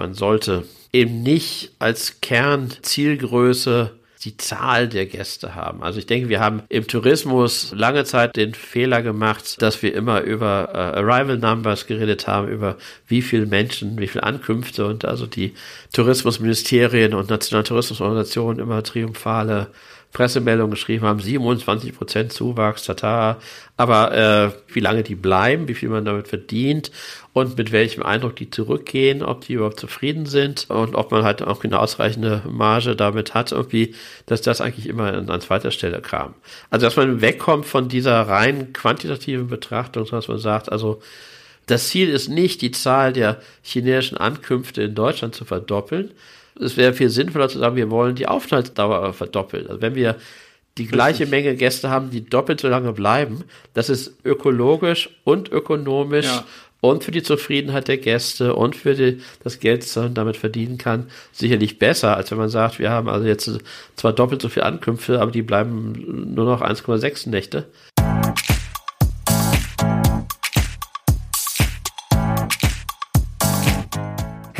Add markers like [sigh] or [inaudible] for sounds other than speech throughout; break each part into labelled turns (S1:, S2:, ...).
S1: man sollte eben nicht als Kernzielgröße die Zahl der Gäste haben. Also ich denke, wir haben im Tourismus lange Zeit den Fehler gemacht, dass wir immer über äh, Arrival Numbers geredet haben, über wie viele Menschen, wie viele Ankünfte und also die Tourismusministerien und nationalen Tourismusorganisationen immer triumphale Pressemeldungen geschrieben haben, 27 Prozent Zuwachs, tata. Aber äh, wie lange die bleiben, wie viel man damit verdient und mit welchem Eindruck die zurückgehen, ob die überhaupt zufrieden sind und ob man halt auch eine ausreichende Marge damit hat, irgendwie, dass das eigentlich immer an, zweiter Stelle kam. Also dass man wegkommt von dieser rein quantitativen Betrachtung, dass man sagt, also das Ziel ist nicht, die Zahl der chinesischen Ankünfte in Deutschland zu verdoppeln, es wäre viel sinnvoller zu sagen, wir wollen die Aufenthaltsdauer verdoppeln. Also wenn wir die gleiche. Menge Gäste haben, die doppelt so lange bleiben, das ist ökologisch und ökonomisch ja. und für die Zufriedenheit der Gäste und für die, das Geld, das man damit verdienen kann, sicherlich besser, als wenn man sagt, wir haben also jetzt zwar doppelt so viele Ankünfte, aber die bleiben nur noch 1,6 Nächte.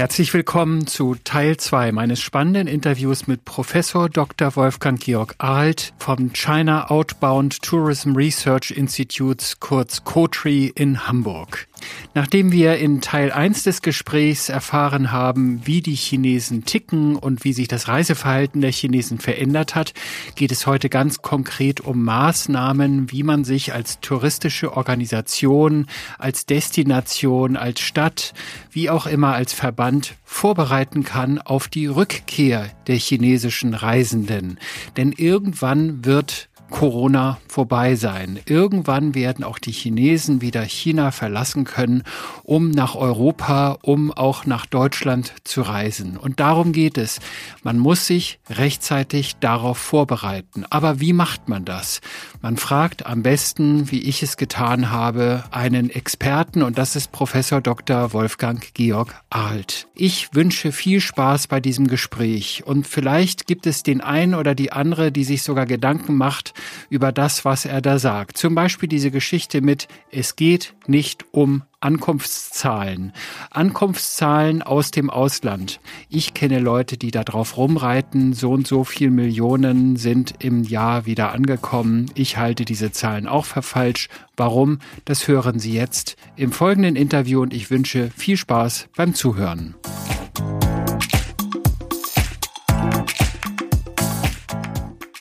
S2: Herzlich willkommen zu Teil 2 meines spannenden Interviews mit Professor Dr. Wolfgang Georg Arlt vom China Outbound Tourism Research Institutes, kurz COTRI in Hamburg. Nachdem wir in Teil 1 des Gesprächs erfahren haben, wie die Chinesen ticken und wie sich das Reiseverhalten der Chinesen verändert hat, geht es heute ganz konkret um Maßnahmen, wie man sich als touristische Organisation, als Destination, als Stadt, wie auch immer als Verband vorbereiten kann auf die Rückkehr der chinesischen Reisenden. Denn irgendwann wird Corona vorbei sein. Irgendwann werden auch die Chinesen wieder China verlassen können, um nach Europa, um auch nach Deutschland zu reisen. Und darum geht es. Man muss sich rechtzeitig darauf vorbereiten. Aber wie macht man das? Man fragt am besten, wie ich es getan habe, einen Experten und das ist Professor Dr. Wolfgang Georg Arlt. Ich wünsche viel Spaß bei diesem Gespräch und vielleicht gibt es den einen oder die andere, die sich sogar Gedanken macht, über das, was er da sagt. Zum Beispiel diese Geschichte mit, es geht nicht um Ankunftszahlen. Ankunftszahlen aus dem Ausland. Ich kenne Leute, die da drauf rumreiten. So und so viel Millionen sind im Jahr wieder angekommen. Ich halte diese Zahlen auch für falsch. Warum? Das hören Sie jetzt im folgenden Interview und ich wünsche viel Spaß beim Zuhören.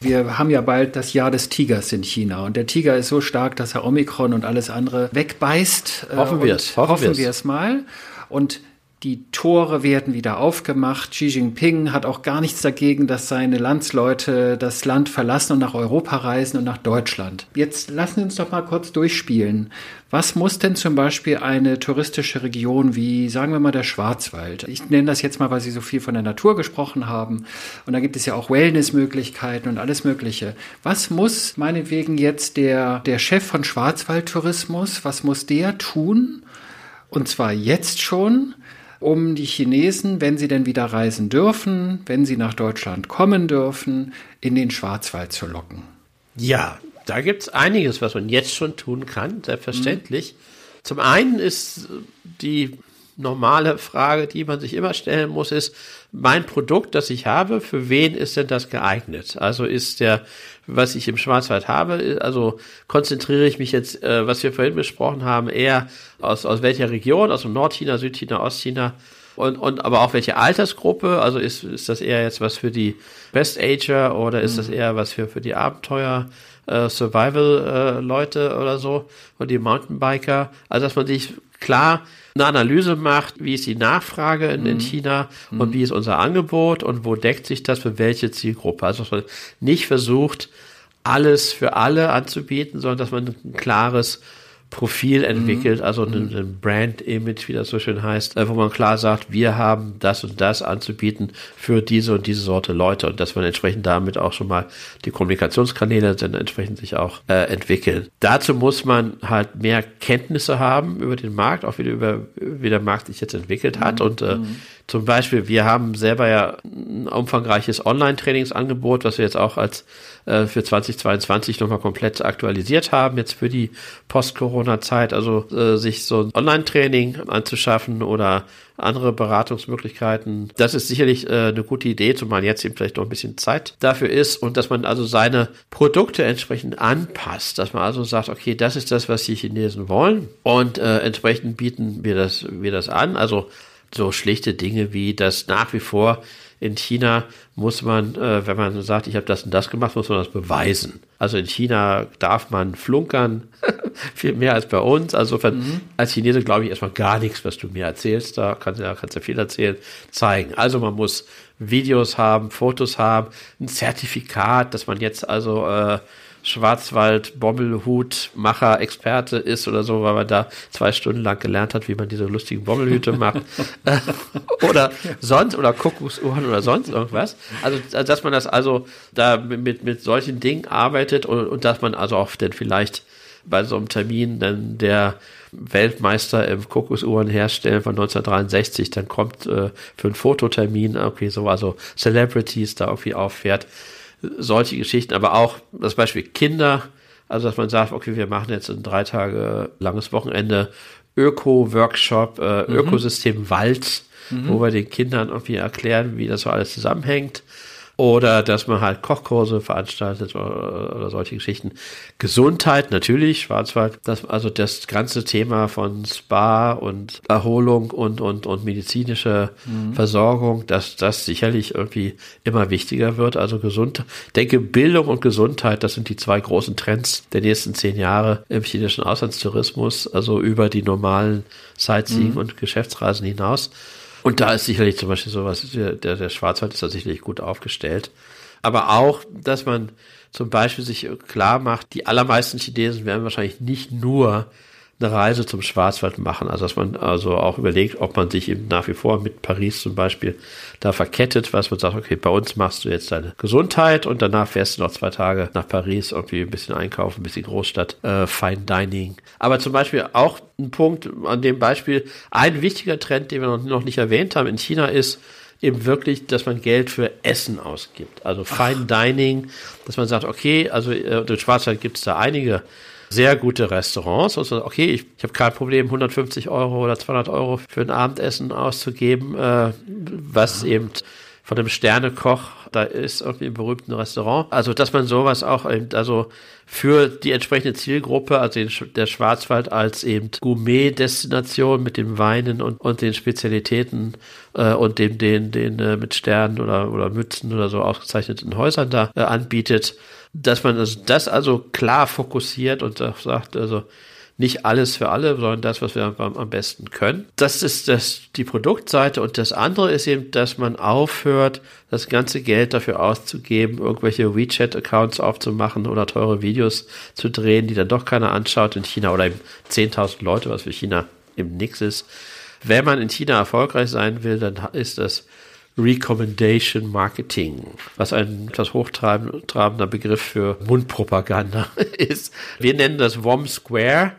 S2: Wir haben ja bald das Jahr des Tigers in China und der Tiger ist so stark, dass er Omikron und alles andere wegbeißt.
S1: Hoffen wir es.
S2: Hoffen, hoffen wir es mal. Und die Tore werden wieder aufgemacht. Xi Jinping hat auch gar nichts dagegen, dass seine Landsleute das Land verlassen und nach Europa reisen und nach Deutschland. Jetzt lassen wir uns doch mal kurz durchspielen. Was muss denn zum Beispiel eine touristische Region wie, sagen wir mal, der Schwarzwald? Ich nenne das jetzt mal, weil Sie so viel von der Natur gesprochen haben. Und da gibt es ja auch Wellnessmöglichkeiten und alles Mögliche. Was muss meinetwegen jetzt der, der Chef von Schwarzwaldtourismus, was muss der tun? Und zwar jetzt schon, um die Chinesen, wenn sie denn wieder reisen dürfen, wenn sie nach Deutschland kommen dürfen, in den Schwarzwald zu locken?
S1: Ja, da gibt es einiges, was man jetzt schon tun kann, selbstverständlich. Mhm. Zum einen ist die normale Frage, die man sich immer stellen muss, ist, mein Produkt, das ich habe, für wen ist denn das geeignet? Also ist der, was ich im Schwarzwald habe, also konzentriere ich mich jetzt, äh, was wir vorhin besprochen haben, eher aus, aus welcher Region, aus dem Nordchina, Südchina, Ostchina und, und aber auch welche Altersgruppe, also ist, ist das eher jetzt was für die Best Ager oder ist mhm. das eher was für, für die Abenteuer, äh, Survival-Leute äh, oder so und die Mountainbiker, also dass man sich klar eine Analyse macht, wie ist die Nachfrage in, in mhm. China mhm. und wie ist unser Angebot und wo deckt sich das für welche Zielgruppe. Also dass man nicht versucht, alles für alle anzubieten, sondern dass man ein klares Profil entwickelt, mhm. also ein, mhm. ein Brand-Image, wie das so schön heißt, wo man klar sagt, wir haben das und das anzubieten für diese und diese Sorte Leute und dass man entsprechend damit auch schon mal die Kommunikationskanäle dann entsprechend sich auch äh, entwickeln. Dazu muss man halt mehr Kenntnisse haben über den Markt, auch wieder über wie der Markt sich jetzt entwickelt hat mhm. und äh, mhm Zum Beispiel, wir haben selber ja ein umfangreiches Online-Trainingsangebot, was wir jetzt auch als äh, für 2022 nochmal komplett aktualisiert haben, jetzt für die Post-Corona-Zeit, also äh, sich so ein Online-Training anzuschaffen oder andere Beratungsmöglichkeiten. Das ist sicherlich äh, eine gute Idee, zumal jetzt eben vielleicht noch ein bisschen Zeit dafür ist und dass man also seine Produkte entsprechend anpasst, dass man also sagt, okay, das ist das, was die Chinesen wollen und äh, entsprechend bieten wir das, wir das an. Also so schlichte Dinge wie, dass nach wie vor in China muss man, äh, wenn man sagt, ich habe das und das gemacht, muss man das beweisen. Also in China darf man flunkern, [laughs] viel mehr als bei uns. Also mhm. als Chinese glaube ich erstmal gar nichts, was du mir erzählst. Da kannst, da kannst du viel erzählen, zeigen. Also man muss Videos haben, Fotos haben, ein Zertifikat, dass man jetzt also äh, Schwarzwald Bommelhutmacher Experte ist oder so, weil man da zwei Stunden lang gelernt hat, wie man diese lustigen Bommelhüte macht [laughs] [laughs] oder sonst oder Kuckucksuhren oder sonst irgendwas. Also dass man das also da mit mit solchen Dingen arbeitet und, und dass man also auch dann vielleicht bei so einem Termin dann der Weltmeister im Kokossuhren herstellen von 1963, dann kommt äh, für einen Fototermin okay so also Celebrities da irgendwie auffährt solche Geschichten, aber auch das Beispiel Kinder, also dass man sagt, okay, wir machen jetzt ein drei Tage langes Wochenende Öko-Workshop, äh, mhm. Ökosystem Wald, mhm. wo wir den Kindern irgendwie erklären, wie das so alles zusammenhängt. Oder dass man halt Kochkurse veranstaltet oder, oder, solche Geschichten. Gesundheit, natürlich, Schwarzwald. Das, also das ganze Thema von Spa und Erholung und, und, und medizinische mhm. Versorgung, dass das sicherlich irgendwie immer wichtiger wird. Also gesund, ich denke, Bildung und Gesundheit, das sind die zwei großen Trends der nächsten zehn Jahre im chinesischen Auslandstourismus, also über die normalen Sightseeing mhm. und Geschäftsreisen hinaus. Und da ist sicherlich zum Beispiel sowas, der, der Schwarzwald ist da sicherlich gut aufgestellt. Aber auch, dass man zum Beispiel sich klar macht, die allermeisten Chinesen werden wahrscheinlich nicht nur eine Reise zum Schwarzwald machen. Also dass man also auch überlegt, ob man sich eben nach wie vor mit Paris zum Beispiel da verkettet, was man sagt, okay, bei uns machst du jetzt deine Gesundheit und danach fährst du noch zwei Tage nach Paris, irgendwie ein bisschen einkaufen, ein bisschen Großstadt, äh, Fine Dining. Aber zum Beispiel auch ein Punkt an dem Beispiel, ein wichtiger Trend, den wir noch nicht erwähnt haben in China ist, eben wirklich, dass man Geld für Essen ausgibt. Also Fine. Dining, dass man sagt, okay, also äh, in Schwarzwald gibt es da einige sehr gute Restaurants und so, okay, ich, ich habe kein Problem, 150 Euro oder 200 Euro für ein Abendessen auszugeben, äh, was ja. eben von einem Sternekoch, da ist irgendwie im berühmten Restaurant. Also, dass man sowas auch eben, also für die entsprechende Zielgruppe, also den, der Schwarzwald als eben Gourmet-Destination mit den Weinen und, und den Spezialitäten äh, und dem, den, den äh, mit Sternen oder, oder Mützen oder so ausgezeichneten Häusern da äh, anbietet dass man also das also klar fokussiert und sagt, also nicht alles für alle, sondern das, was wir am, besten können. Das ist das, die Produktseite und das andere ist eben, dass man aufhört, das ganze Geld dafür auszugeben, irgendwelche WeChat-Accounts aufzumachen oder teure Videos zu drehen, die dann doch keiner anschaut in China oder eben 10.000 Leute, was für China eben nichts ist. Wenn man in China erfolgreich sein will, dann ist das Recommendation Marketing, was ein etwas hochtrabender Begriff für Mundpropaganda [laughs] ist. Wir nennen das WOM Square,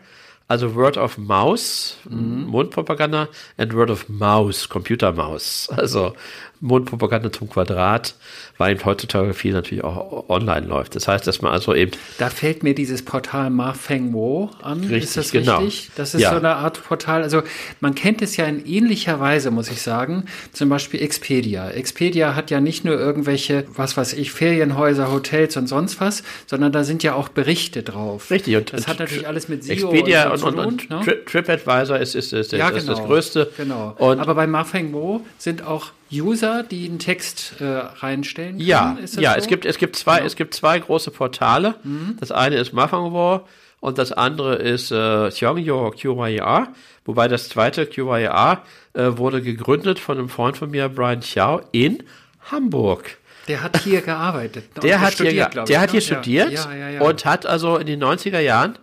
S1: also Word of Mouse, mhm. Mundpropaganda, and Word of Mouse, Computermaus. Also Mundpropaganda zum Quadrat, weil eben heutzutage viel natürlich auch online läuft. Das heißt, dass man also eben.
S2: Da fällt mir dieses Portal Ma Feng Wo an.
S1: Richtig, ist das genau. richtig?
S2: Das ist ja. so eine Art Portal. Also man kennt es ja in ähnlicher Weise, muss ich sagen. Zum Beispiel Expedia. Expedia hat ja nicht nur irgendwelche, was weiß ich, Ferienhäuser, Hotels und sonst was, sondern da sind ja auch Berichte drauf.
S1: Richtig.
S2: Und das hat natürlich alles mit
S1: SEO Expedia und, und, und, und ne? TripAdvisor ist, ist, ist, ja, ist genau, das Größte.
S2: Genau. Und Aber bei Ma Feng Wo sind auch User, die einen Text äh, reinstellen können?
S1: Ja, ja so? es, gibt, es, gibt zwei, genau. es gibt zwei große Portale. Mhm. Das eine ist Mafangwo und das andere ist äh, Xiongyo QYA. Wobei das zweite QYA äh, wurde gegründet von einem Freund von mir, Brian Xiao, in Hamburg.
S2: Der hat hier gearbeitet.
S1: Der, hat, studiert, hier, der ich, hat ne? hier studiert ja, ja, ja, und hat also in den 90er Jahren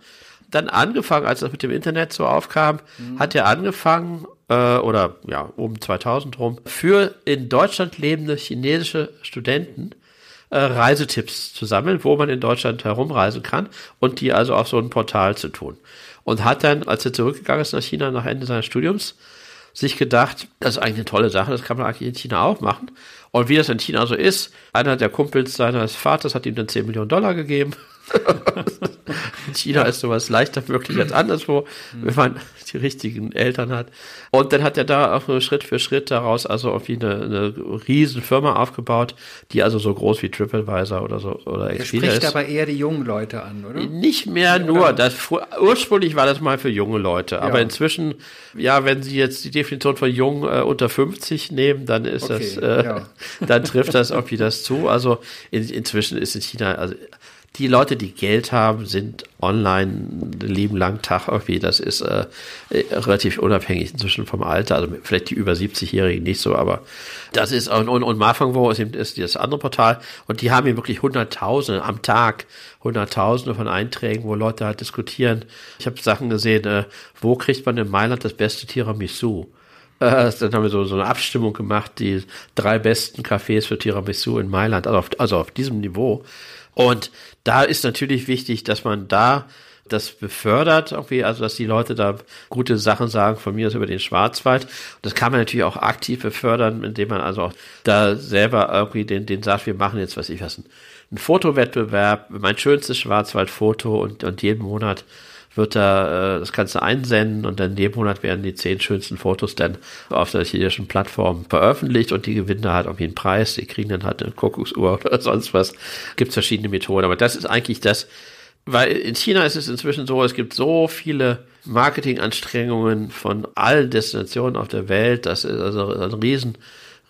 S1: dann angefangen, als das mit dem Internet so aufkam, mhm. hat er angefangen, äh, oder ja, um 2000 rum, für in Deutschland lebende chinesische Studenten äh, Reisetipps zu sammeln, wo man in Deutschland herumreisen kann und die also auf so ein Portal zu tun. Und hat dann, als er zurückgegangen ist nach China nach Ende seines Studiums, sich gedacht, das ist eigentlich eine tolle Sache, das kann man eigentlich in China auch machen. Und wie das in China so ist, einer der Kumpels seines Vaters hat ihm dann 10 Millionen Dollar gegeben. In [laughs] China ist sowas leichter möglich als anderswo, wenn man die richtigen Eltern hat. Und dann hat er da auch Schritt für Schritt daraus also irgendwie eine, eine riesen Firma aufgebaut, die also so groß wie TripAdvisor oder so oder
S2: Expedia spricht ist. aber eher die jungen Leute an, oder?
S1: Nicht mehr nur. Das, ursprünglich war das mal für junge Leute, aber ja. inzwischen, ja, wenn Sie jetzt die Definition von jung äh, unter 50 nehmen, dann ist okay, das, äh, ja. [laughs] dann trifft das irgendwie das zu. Also in, inzwischen ist in China, also die Leute, die Geld haben, sind online den lieben langen Tag irgendwie. Das ist äh, relativ unabhängig inzwischen vom Alter. Also vielleicht die über 70-Jährigen nicht so, aber das ist und, und, und Marfangwo ist, ist das andere Portal und die haben hier wirklich Hunderttausende am Tag, Hunderttausende von Einträgen, wo Leute halt diskutieren. Ich habe Sachen gesehen, äh, wo kriegt man in Mailand das beste Tiramisu? Äh, dann haben wir so, so eine Abstimmung gemacht, die drei besten Cafés für Tiramisu in Mailand, also auf, also auf diesem Niveau. Und da ist natürlich wichtig, dass man da das befördert, irgendwie, also dass die Leute da gute Sachen sagen von mir aus über den Schwarzwald. Das kann man natürlich auch aktiv befördern, indem man also auch da selber irgendwie den, den sagt, wir machen jetzt, was ich was, ein Fotowettbewerb, mein schönstes Schwarzwaldfoto und, und jeden Monat wird da, äh, das du einsenden und dann jeden Monat werden die zehn schönsten Fotos dann auf der chinesischen Plattform veröffentlicht und die gewinnen da halt irgendwie einen Preis, die kriegen dann halt eine Kuckucksuhr [laughs] oder sonst was. Gibt verschiedene Methoden, aber das ist eigentlich das, weil in China ist es inzwischen so, es gibt so viele Marketinganstrengungen von allen Destinationen auf der Welt, das ist also ein riesen,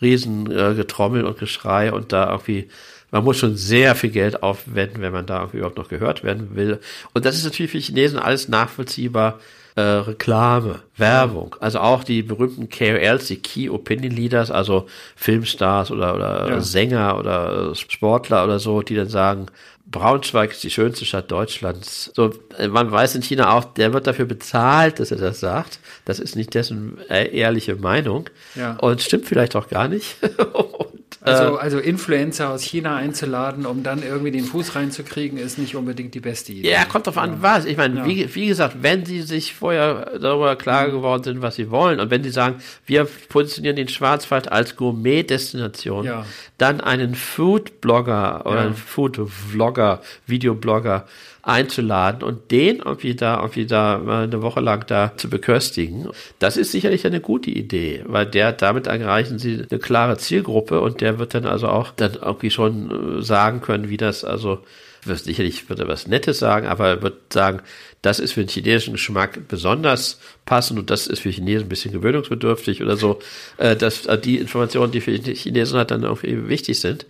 S1: riesen äh, Getrommel und Geschrei und da irgendwie man muss schon sehr viel Geld aufwenden, wenn man da überhaupt noch gehört werden will. Und das ist natürlich für Chinesen alles nachvollziehbar. Äh, Reklame, Werbung, also auch die berühmten KOLs, die Key Opinion Leaders, also Filmstars oder, oder ja. Sänger oder Sportler oder so, die dann sagen, Braunschweig ist die schönste Stadt Deutschlands. So, man weiß in China auch, der wird dafür bezahlt, dass er das sagt. Das ist nicht dessen äh, ehrliche Meinung. Ja. Und stimmt vielleicht auch gar nicht. [laughs]
S2: Also, äh, also Influencer aus China einzuladen, um dann irgendwie den Fuß reinzukriegen, ist nicht unbedingt die beste Idee.
S1: Ja, kommt drauf an, ja. was. Ich meine, ja. wie, wie gesagt, wenn sie sich vorher darüber klar mhm. geworden sind, was sie wollen, und wenn sie sagen, wir positionieren den Schwarzwald als Gourmet-Destination, ja. dann einen Food-Blogger oder einen Food-Vlogger, Videoblogger einzuladen und den irgendwie da, irgendwie da mal eine Woche lang da zu beköstigen. Das ist sicherlich eine gute Idee, weil der, damit erreichen sie eine klare Zielgruppe und der wird dann also auch dann irgendwie schon äh, sagen können, wie das also wird sicherlich wird er was Nettes sagen, aber er wird sagen, das ist für den chinesischen Geschmack besonders passend und das ist für Chinesen ein bisschen gewöhnungsbedürftig oder so, äh, dass äh, die Informationen, die für die Chinesen halt dann auch wichtig sind.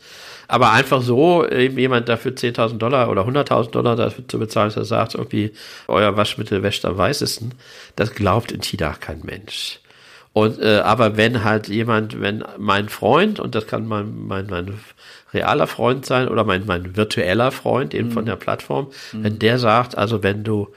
S1: Aber einfach so eben jemand dafür 10.000 Dollar oder 100.000 Dollar dafür zu bezahlen, dass er sagt, irgendwie, euer Waschmittel wäscht am weißesten, das glaubt in China kein Mensch. Und äh, aber wenn halt jemand, wenn mein Freund, und das kann mein, mein, mein realer Freund sein oder mein, mein virtueller Freund eben mhm. von der Plattform, mhm. wenn der sagt, also wenn du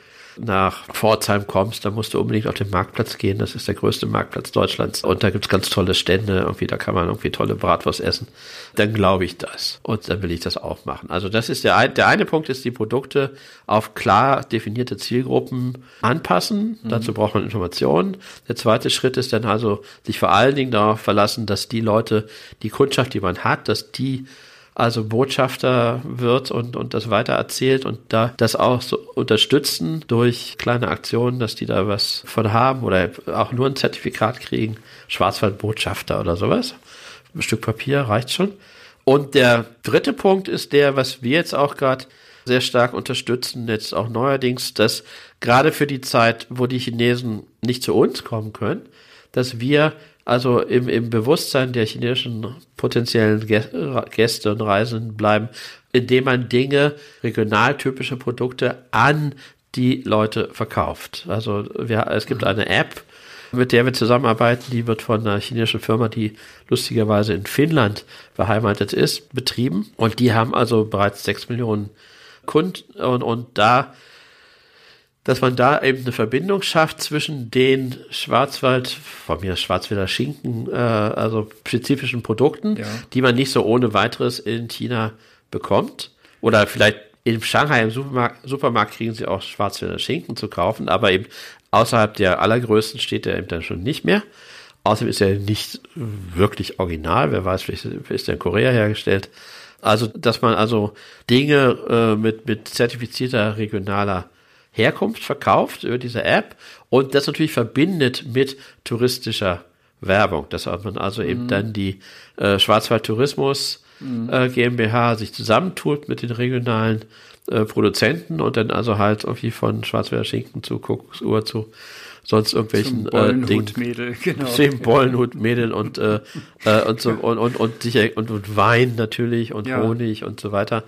S1: nach Pforzheim kommst, dann musst du unbedingt auf den Marktplatz gehen. Das ist der größte Marktplatz Deutschlands. Und da gibt's ganz tolle Stände. Irgendwie, da kann man irgendwie tolle Bratwurst essen. Dann glaube ich das. Und dann will ich das auch machen. Also das ist der, ein, der eine Punkt ist, die Produkte auf klar definierte Zielgruppen anpassen. Mhm. Dazu braucht man Informationen. Der zweite Schritt ist dann also, sich vor allen Dingen darauf verlassen, dass die Leute, die Kundschaft, die man hat, dass die also Botschafter wird und, und das weiter erzählt und da das auch so unterstützen durch kleine Aktionen, dass die da was von haben oder auch nur ein Zertifikat kriegen, Schwarzwaldbotschafter oder sowas. Ein Stück Papier reicht schon. Und der dritte Punkt ist der, was wir jetzt auch gerade sehr stark unterstützen, jetzt auch neuerdings, dass gerade für die Zeit, wo die Chinesen nicht zu uns kommen können, dass wir also im, im Bewusstsein der chinesischen potenziellen Gäste und Reisenden bleiben, indem man Dinge, regionaltypische Produkte an die Leute verkauft. Also wir, es gibt eine App, mit der wir zusammenarbeiten, die wird von einer chinesischen Firma, die lustigerweise in Finnland beheimatet ist, betrieben. Und die haben also bereits sechs Millionen Kunden und, und da dass man da eben eine Verbindung schafft zwischen den Schwarzwald, von mir Schwarzwälder Schinken, äh, also spezifischen Produkten, ja. die man nicht so ohne weiteres in China bekommt. Oder vielleicht in Shanghai im Supermarkt, Supermarkt kriegen sie auch Schwarzwälder Schinken zu kaufen, aber eben außerhalb der allergrößten steht der eben dann schon nicht mehr. Außerdem ist er nicht wirklich original. Wer weiß, vielleicht ist er in Korea hergestellt. Also, dass man also Dinge äh, mit, mit zertifizierter regionaler Herkunft verkauft über diese App und das natürlich verbindet mit touristischer Werbung. Dass man also mhm. eben dann die äh, Schwarzwald Tourismus mhm. äh, GmbH sich zusammentut mit den regionalen äh, Produzenten und dann also halt irgendwie von Schwarzwälder Schinken zu Kuckucksuhr zu sonst irgendwelchen
S2: äh, Dingen. Genau. [laughs]
S1: Dem Bollenhutmädel und, äh, äh, und, so, und, und, und, sicher, und, und Wein natürlich und ja. Honig und so weiter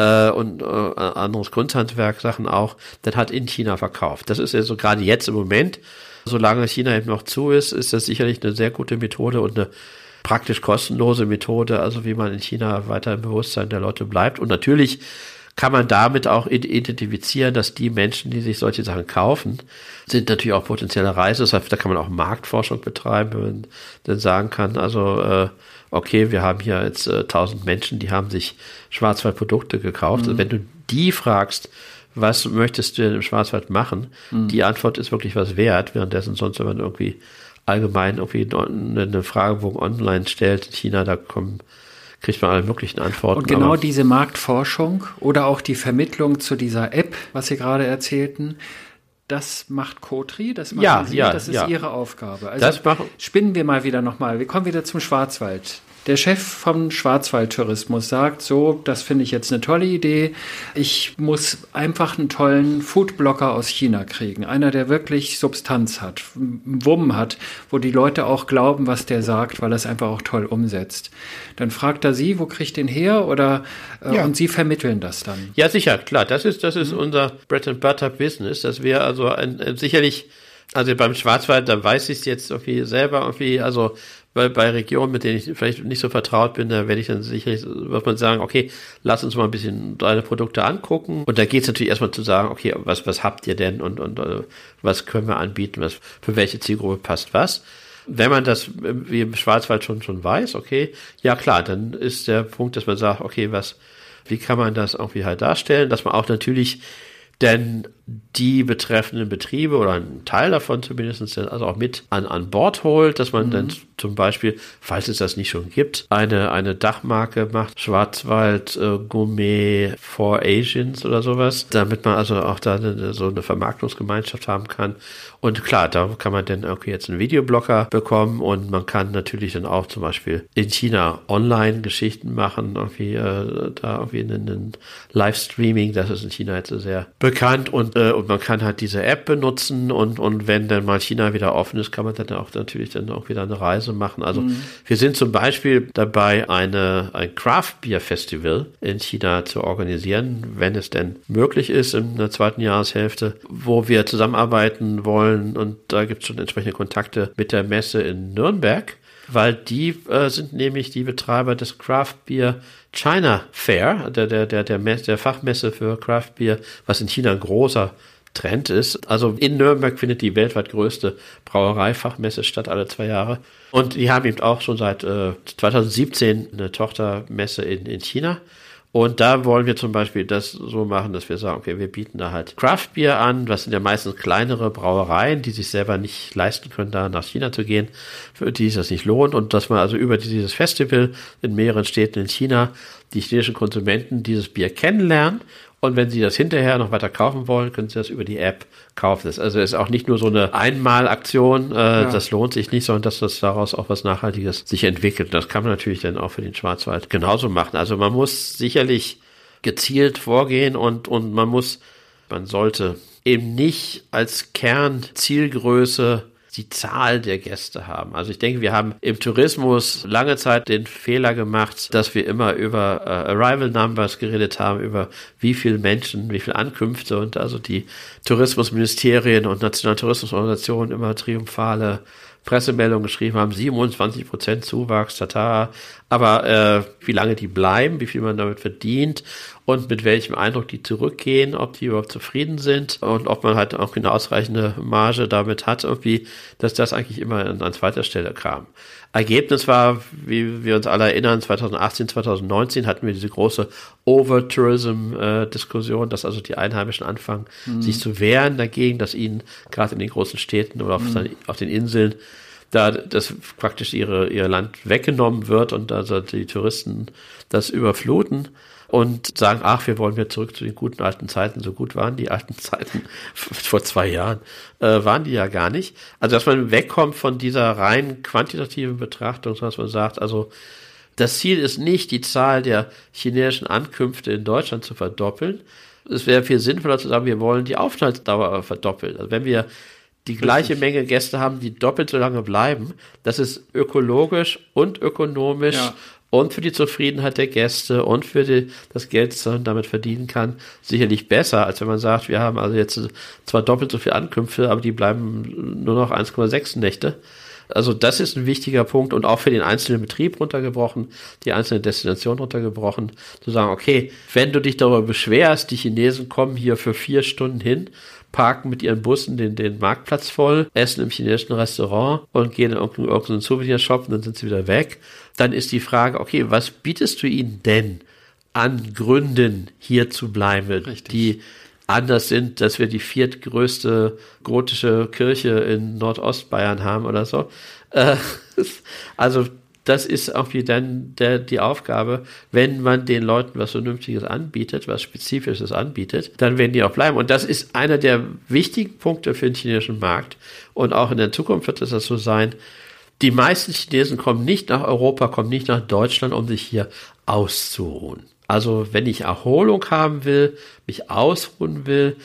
S1: äh, und äh, anderes Kunsthandwerk Sachen auch, dann hat in China verkauft. Das ist ja so gerade jetzt im Moment, solange China eben noch zu ist, ist das sicherlich eine sehr gute Methode und eine praktisch kostenlose Methode, also wie man in China weiter im Bewusstsein der Leute bleibt. Und natürlich kann man damit auch identifizieren, dass die Menschen, die sich solche Sachen kaufen, sind natürlich auch potenzielle Reise. Das heißt, da kann man auch Marktforschung betreiben, wenn man dann sagen kann, also äh, okay, wir haben hier jetzt äh, 1000 Menschen, die haben sich Schwarzwaldprodukte gekauft. Mhm. Also wenn du die fragst, was möchtest du denn im Schwarzwald machen? Mhm. Die Antwort ist wirklich was wert, währenddessen sonst, wenn man irgendwie allgemein irgendwie eine Fragebogen online stellt in China, da kommen kriegt man alle möglichen Antworten.
S2: Und genau diese Marktforschung oder auch die Vermittlung zu dieser App, was Sie gerade erzählten, das macht Kotri, das machen
S1: ja,
S2: Sie,
S1: ja,
S2: das ist
S1: ja.
S2: Ihre Aufgabe.
S1: Also das
S2: spinnen wir mal wieder nochmal. Wir kommen wieder zum Schwarzwald. Der Chef vom Schwarzwaldtourismus sagt so, das finde ich jetzt eine tolle Idee. Ich muss einfach einen tollen Foodblocker aus China kriegen. Einer, der wirklich Substanz hat, Wumm hat, wo die Leute auch glauben, was der sagt, weil er es einfach auch toll umsetzt. Dann fragt er sie, wo kriegt den her? Oder, äh, ja. und sie vermitteln das dann.
S1: Ja, sicher, klar. Das ist, das ist mhm. unser Bread and Butter Business. Das wäre also ein, ein, sicherlich, also beim Schwarzwald, da weiß ich es jetzt irgendwie selber irgendwie, also bei, bei Regionen, mit denen ich vielleicht nicht so vertraut bin, da werde ich dann sicherlich, wird man sagen, okay, lass uns mal ein bisschen deine Produkte angucken. Und da geht es natürlich erstmal zu sagen, okay, was, was habt ihr denn und, und uh, was können wir anbieten, was für welche Zielgruppe passt was. Wenn man das wie im Schwarzwald schon, schon weiß, okay, ja klar, dann ist der Punkt, dass man sagt, okay, was, wie kann man das irgendwie halt darstellen, dass man auch natürlich denn die betreffenden Betriebe oder ein Teil davon zumindest also auch mit an, an Bord holt, dass man mhm. dann zum Beispiel, falls es das nicht schon gibt, eine, eine Dachmarke macht, Schwarzwald äh, Gourmet for Asians oder sowas, damit man also auch da eine, so eine Vermarktungsgemeinschaft haben kann. Und klar, da kann man dann irgendwie jetzt einen Videoblogger bekommen und man kann natürlich dann auch zum Beispiel in China Online-Geschichten machen, irgendwie äh, da irgendwie einen, einen Livestreaming, das ist in China jetzt sehr bekannt und äh, und man kann halt diese App benutzen und, und wenn dann mal China wieder offen ist, kann man dann auch natürlich dann auch wieder eine Reise machen. Also mhm. wir sind zum Beispiel dabei, eine, ein Craft Beer Festival in China zu organisieren, wenn es denn möglich ist in der zweiten Jahreshälfte, wo wir zusammenarbeiten wollen und da gibt es schon entsprechende Kontakte mit der Messe in Nürnberg weil die äh, sind nämlich die Betreiber des Craft Beer China Fair, der, der, der, der, der Fachmesse für Craft Beer, was in China ein großer Trend ist. Also in Nürnberg findet die weltweit größte Brauereifachmesse statt, alle zwei Jahre. Und die haben eben auch schon seit äh, 2017 eine Tochtermesse in, in China. Und da wollen wir zum Beispiel das so machen, dass wir sagen, okay, wir bieten da halt Craftbier an. Das sind ja meistens kleinere Brauereien, die sich selber nicht leisten können, da nach China zu gehen, für die sich das nicht lohnt. Und dass man also über dieses Festival in mehreren Städten in China die chinesischen Konsumenten dieses Bier kennenlernen und wenn Sie das hinterher noch weiter kaufen wollen, können Sie das über die App kaufen. Das also ist auch nicht nur so eine Einmalaktion, äh, ja. das lohnt sich nicht, sondern dass das daraus auch was Nachhaltiges sich entwickelt. Das kann man natürlich dann auch für den Schwarzwald genauso machen. Also man muss sicherlich gezielt vorgehen und, und man muss, man sollte eben nicht als Kernzielgröße die Zahl der Gäste haben. Also ich denke, wir haben im Tourismus lange Zeit den Fehler gemacht, dass wir immer über äh, Arrival Numbers geredet haben, über wie viele Menschen, wie viele Ankünfte und also die Tourismusministerien und nationalen Tourismusorganisationen immer triumphale Pressemeldungen geschrieben haben, 27 Prozent Zuwachs, tata. Aber äh, wie lange die bleiben, wie viel man damit verdient und mit welchem Eindruck die zurückgehen, ob die überhaupt zufrieden sind und ob man halt auch eine ausreichende Marge damit hat, irgendwie, dass das eigentlich immer an zweiter Stelle kam. Ergebnis war, wie wir uns alle erinnern, 2018, 2019 hatten wir diese große Over-Tourism-Diskussion, dass also die Einheimischen anfangen, mhm. sich zu wehren dagegen, dass ihnen gerade in den großen Städten oder auf, mhm. auf den Inseln da das praktisch ihre, ihr Land weggenommen wird und also die Touristen das überfluten und sagen, ach, wir wollen wieder zurück zu den guten alten Zeiten. So gut waren die alten Zeiten [laughs] vor zwei Jahren, äh, waren die ja gar nicht. Also, dass man wegkommt von dieser rein quantitativen Betrachtung, dass man sagt, also, das Ziel ist nicht, die Zahl der chinesischen Ankünfte in Deutschland zu verdoppeln. Es wäre viel sinnvoller zu sagen, wir wollen die Aufenthaltsdauer verdoppeln. Also wenn wir die gleiche. Menge Gäste haben, die doppelt so lange bleiben, das ist ökologisch und ökonomisch ja und für die Zufriedenheit der Gäste und für die, das Geld, das man damit verdienen kann, sicherlich besser, als wenn man sagt, wir haben also jetzt zwar doppelt so viele Ankünfte, aber die bleiben nur noch 1,6 Nächte. Also das ist ein wichtiger Punkt und auch für den einzelnen Betrieb runtergebrochen, die einzelne Destination runtergebrochen, zu sagen, okay, wenn du dich darüber beschwerst, die Chinesen kommen hier für vier Stunden hin parken mit ihren Bussen den, den Marktplatz voll, essen im chinesischen Restaurant und gehen in irgendeinen, irgendeinen Souvenirshop und dann sind sie wieder weg. Dann ist die Frage, okay, was bietest du ihnen denn an Gründen, hier zu bleiben, Richtig. die anders sind, dass wir die viertgrößte gotische Kirche in Nordostbayern haben oder so. Äh, [laughs] also das ist auch wie dann der, die Aufgabe, wenn man den Leuten was Vernünftiges anbietet, was Spezifisches anbietet, dann werden die auch bleiben. Und das ist einer der wichtigen Punkte für den chinesischen Markt. Und auch in der Zukunft wird es das so sein. Die meisten Chinesen kommen nicht nach Europa, kommen nicht nach Deutschland, um sich hier auszuruhen. Also wenn ich Erholung haben will, mich ausruhen will,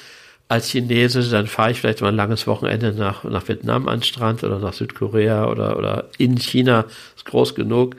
S1: als Chinese, dann fahre ich vielleicht mal ein langes Wochenende nach, nach Vietnam an den Strand oder nach Südkorea oder, oder in China, ist groß genug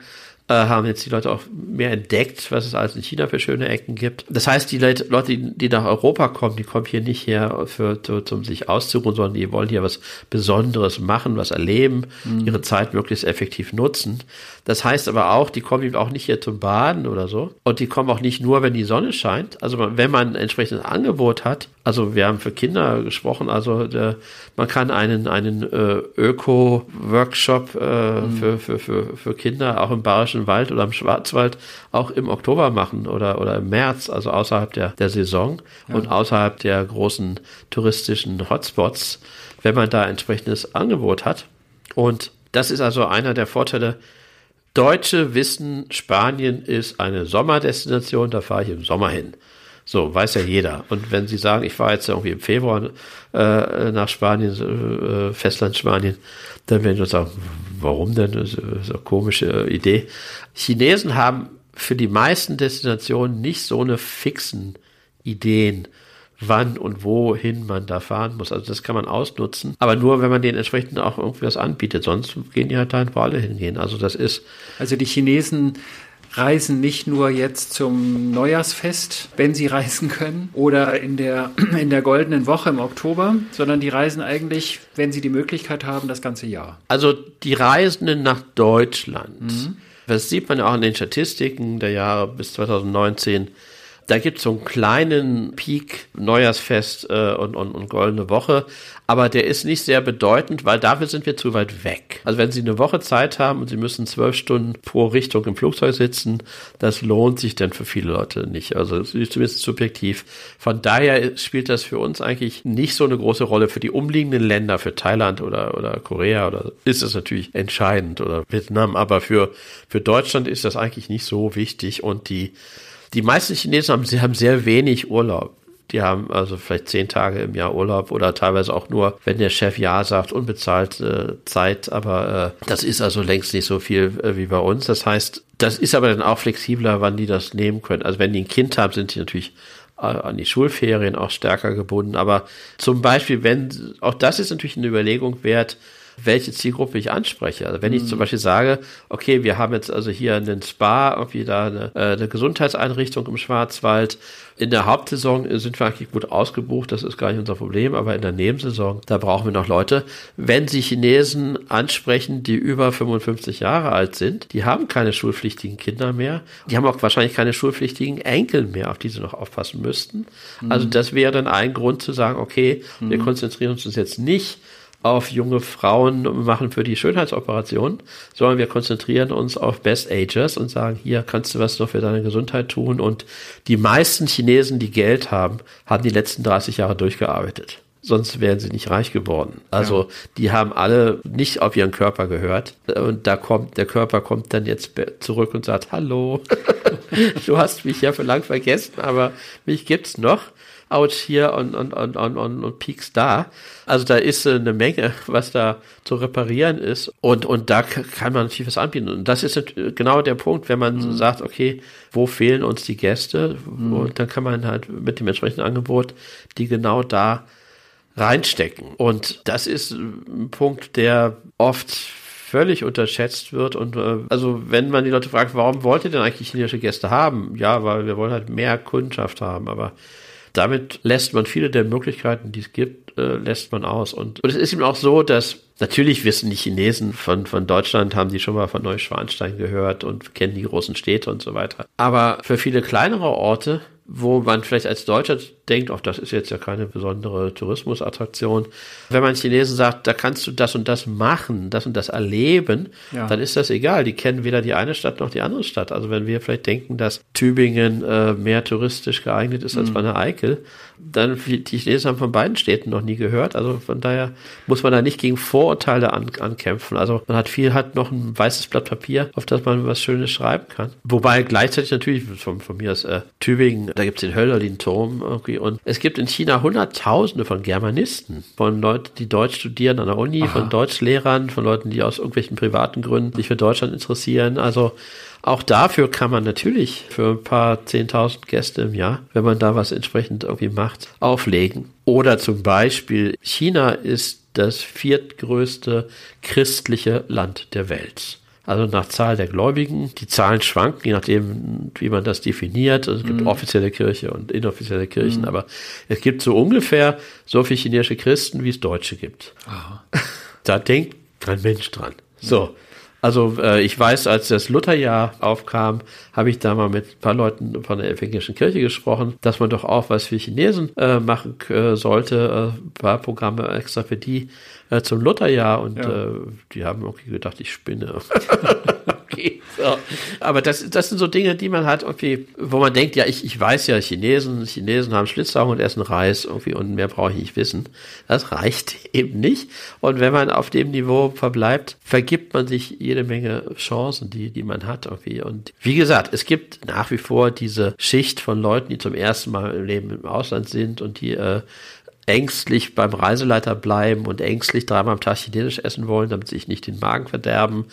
S1: äh, haben jetzt die Leute auch mehr entdeckt, was es alles in China für schöne Ecken gibt. Das heißt, die Leute, die nach Europa kommen, die kommen hier nicht her, für, zu, um sich auszuruhen, sondern die wollen hier was Besonderes machen, was erleben, mhm. ihre Zeit möglichst effektiv nutzen. Das heißt aber auch, die kommen eben auch nicht hier zum Baden oder so. Und die kommen auch nicht nur, wenn die Sonne scheint. Also wenn man ein entsprechendes Angebot hat, also wir haben für Kinder gesprochen, also der, man kann einen, einen äh, Öko-Workshop äh, mhm. für, für, für, für Kinder auch im Bayerischen Wald oder im Schwarzwald auch im Oktober machen oder, oder im März, also außerhalb der, der Saison ja. und außerhalb der großen touristischen Hotspots, wenn man da entsprechendes Angebot hat. Und das ist also einer der Vorteile, Deutsche wissen, Spanien ist eine Sommerdestination, da fahre ich im Sommer hin. So, weiß ja jeder. Und wenn Sie sagen, ich fahre jetzt irgendwie im Februar äh, nach Spanien, äh, Festland Spanien, dann werden wir sagen, warum denn? Das ist eine komische Idee. Chinesen haben für die meisten Destinationen nicht so eine fixen Ideen wann und wohin man da fahren muss. Also das kann man ausnutzen, aber nur, wenn man den entsprechend auch irgendwie was anbietet. Sonst gehen die halt dahin, wo alle hingehen. Also das ist.
S2: Also die Chinesen reisen nicht nur jetzt zum Neujahrsfest, wenn sie reisen können, oder in der, [clears throat] in der goldenen Woche im Oktober, sondern die reisen eigentlich, wenn sie die Möglichkeit haben, das ganze Jahr.
S1: Also die Reisenden nach Deutschland. Mhm. Das sieht man ja auch in den Statistiken der Jahre bis 2019 da gibt es so einen kleinen Peak, Neujahrsfest äh, und, und, und Goldene Woche, aber der ist nicht sehr bedeutend, weil dafür sind wir zu weit weg. Also wenn Sie eine Woche Zeit haben und Sie müssen zwölf Stunden pro Richtung im Flugzeug sitzen, das lohnt sich dann für viele Leute nicht. Also zumindest subjektiv. Von daher spielt das für uns eigentlich nicht so eine große Rolle. Für die umliegenden Länder, für Thailand oder, oder Korea oder ist es natürlich entscheidend oder Vietnam, aber für, für Deutschland ist das eigentlich nicht so wichtig und die die meisten Chinesen haben, sie haben sehr wenig Urlaub. Die haben also vielleicht zehn Tage im Jahr Urlaub oder teilweise auch nur, wenn der Chef Ja sagt, unbezahlte äh, Zeit. Aber äh, das ist also längst nicht so viel äh, wie bei uns. Das heißt, das ist aber dann auch flexibler, wann die das nehmen können. Also wenn die ein Kind haben, sind die natürlich äh, an die Schulferien auch stärker gebunden. Aber zum Beispiel, wenn, auch das ist natürlich eine Überlegung wert, welche Zielgruppe ich anspreche. Also wenn ich zum mhm. Beispiel sage, okay, wir haben jetzt also hier einen Spa, irgendwie da eine, äh, eine Gesundheitseinrichtung im Schwarzwald. In der Hauptsaison sind wir eigentlich gut ausgebucht, das ist gar nicht unser Problem, aber in der Nebensaison, da brauchen wir noch Leute. Wenn Sie Chinesen ansprechen, die über 55 Jahre alt sind, die haben keine schulpflichtigen Kinder mehr, die haben auch wahrscheinlich keine schulpflichtigen Enkel mehr, auf die sie noch aufpassen müssten. Mhm. Also das wäre dann ein Grund zu sagen, okay, wir mhm. konzentrieren uns jetzt nicht auf junge Frauen machen für die Schönheitsoperation, sondern wir konzentrieren uns auf Best Agers und sagen, hier kannst du was noch für deine Gesundheit tun. Und die meisten Chinesen, die Geld haben, haben die letzten 30 Jahre durchgearbeitet. sonst wären sie nicht reich geworden. Also ja. die haben alle nicht auf ihren Körper gehört. Und da kommt, der Körper kommt dann jetzt zurück und sagt, hallo, [laughs] du hast mich ja für lang vergessen, aber mich gibt's noch. Out hier und, und, und, und, und, und Peaks da. Also da ist eine Menge, was da zu reparieren ist. Und, und da kann man natürlich was anbieten. Und das ist genau der Punkt, wenn man mhm. sagt, okay, wo fehlen uns die Gäste? Mhm. Und dann kann man halt mit dem entsprechenden Angebot die genau da reinstecken. Und das ist ein Punkt, der oft völlig unterschätzt wird. Und äh, also wenn man die Leute fragt, warum wollt ihr denn eigentlich chinesische Gäste haben? Ja, weil wir wollen halt mehr Kundschaft haben. Aber damit lässt man viele der Möglichkeiten, die es gibt, äh, lässt man aus. Und, und es ist eben auch so, dass natürlich wissen die Chinesen von, von Deutschland, haben die schon mal von Neuschwanstein gehört und kennen die großen Städte und so weiter. Aber für viele kleinere Orte wo man vielleicht als Deutscher denkt, auch das ist jetzt ja keine besondere Tourismusattraktion. Wenn man Chinesen sagt, da kannst du das und das machen, das und das erleben, ja. dann ist das egal. Die kennen weder die eine Stadt noch die andere Stadt. Also wenn wir vielleicht denken, dass Tübingen äh, mehr touristisch geeignet ist als mhm. Wanne Eickel, dann die Chinesen haben von beiden Städten noch nie gehört. Also von daher muss man da nicht gegen Vorurteile an, ankämpfen. Also man hat viel, hat noch ein weißes Blatt Papier, auf das man was Schönes schreiben kann. Wobei gleichzeitig natürlich von, von mir aus äh, Tübingen da gibt es den Hölderlin-Turm irgendwie. Und es gibt in China Hunderttausende von Germanisten, von Leuten, die Deutsch studieren an der Uni, Aha. von Deutschlehrern, von Leuten, die aus irgendwelchen privaten Gründen sich für Deutschland interessieren. Also auch dafür kann man natürlich für ein paar zehntausend Gäste im Jahr, wenn man da was entsprechend irgendwie macht, auflegen. Oder zum Beispiel China ist das viertgrößte christliche Land der Welt also nach Zahl der Gläubigen. Die Zahlen schwanken, je nachdem, wie man das definiert. Also es gibt mhm. offizielle Kirche und inoffizielle Kirchen, mhm. aber es gibt so ungefähr so viele chinesische Christen, wie es Deutsche gibt. Aha. Da denkt kein Mensch dran. So. Also äh, ich weiß, als das Lutherjahr aufkam, habe ich da mal mit ein paar Leuten von der evangelischen Kirche gesprochen, dass man doch auch was für Chinesen äh, machen äh, sollte, äh, ein paar Programme extra für die äh, zum Lutherjahr und ja. äh, die haben irgendwie gedacht, ich spinne. [laughs] okay, so. Aber das, das sind so Dinge, die man hat, irgendwie, wo man denkt, ja, ich, ich weiß ja, Chinesen, Chinesen haben Schlitzaugen und essen Reis irgendwie und mehr brauche ich nicht wissen. Das reicht [laughs] eben nicht. Und wenn man auf dem Niveau verbleibt, vergibt man sich jede Menge Chancen, die, die man hat irgendwie. Und wie gesagt, es gibt nach wie vor diese Schicht von Leuten, die zum ersten Mal im Leben im Ausland sind und die äh, ängstlich beim Reiseleiter bleiben und ängstlich dreimal am Tag Chinesisch essen wollen, damit sich nicht den Magen verderben.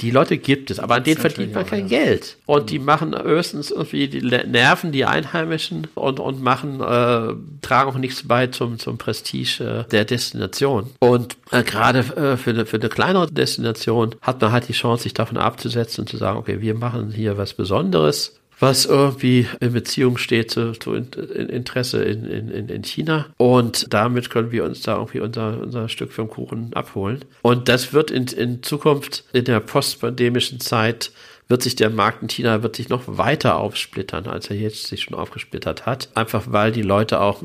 S1: Die Leute gibt es, aber an denen verdient man kein ja. Geld. Und mhm. die machen höchstens irgendwie, die nerven die Einheimischen und, und machen, äh, tragen auch nichts bei zum, zum Prestige äh, der Destination. Und äh, gerade äh, für, eine, für eine kleinere Destination hat man halt die Chance, sich davon abzusetzen und zu sagen, okay, wir machen hier was Besonderes was irgendwie in Beziehung steht zu, zu Interesse in, in, in China. Und damit können wir uns da irgendwie unser, unser Stück vom Kuchen abholen. Und das wird in, in Zukunft in der postpandemischen Zeit wird sich der Markt in China wird sich noch weiter aufsplittern, als er jetzt sich schon aufgesplittert hat. Einfach weil die Leute auch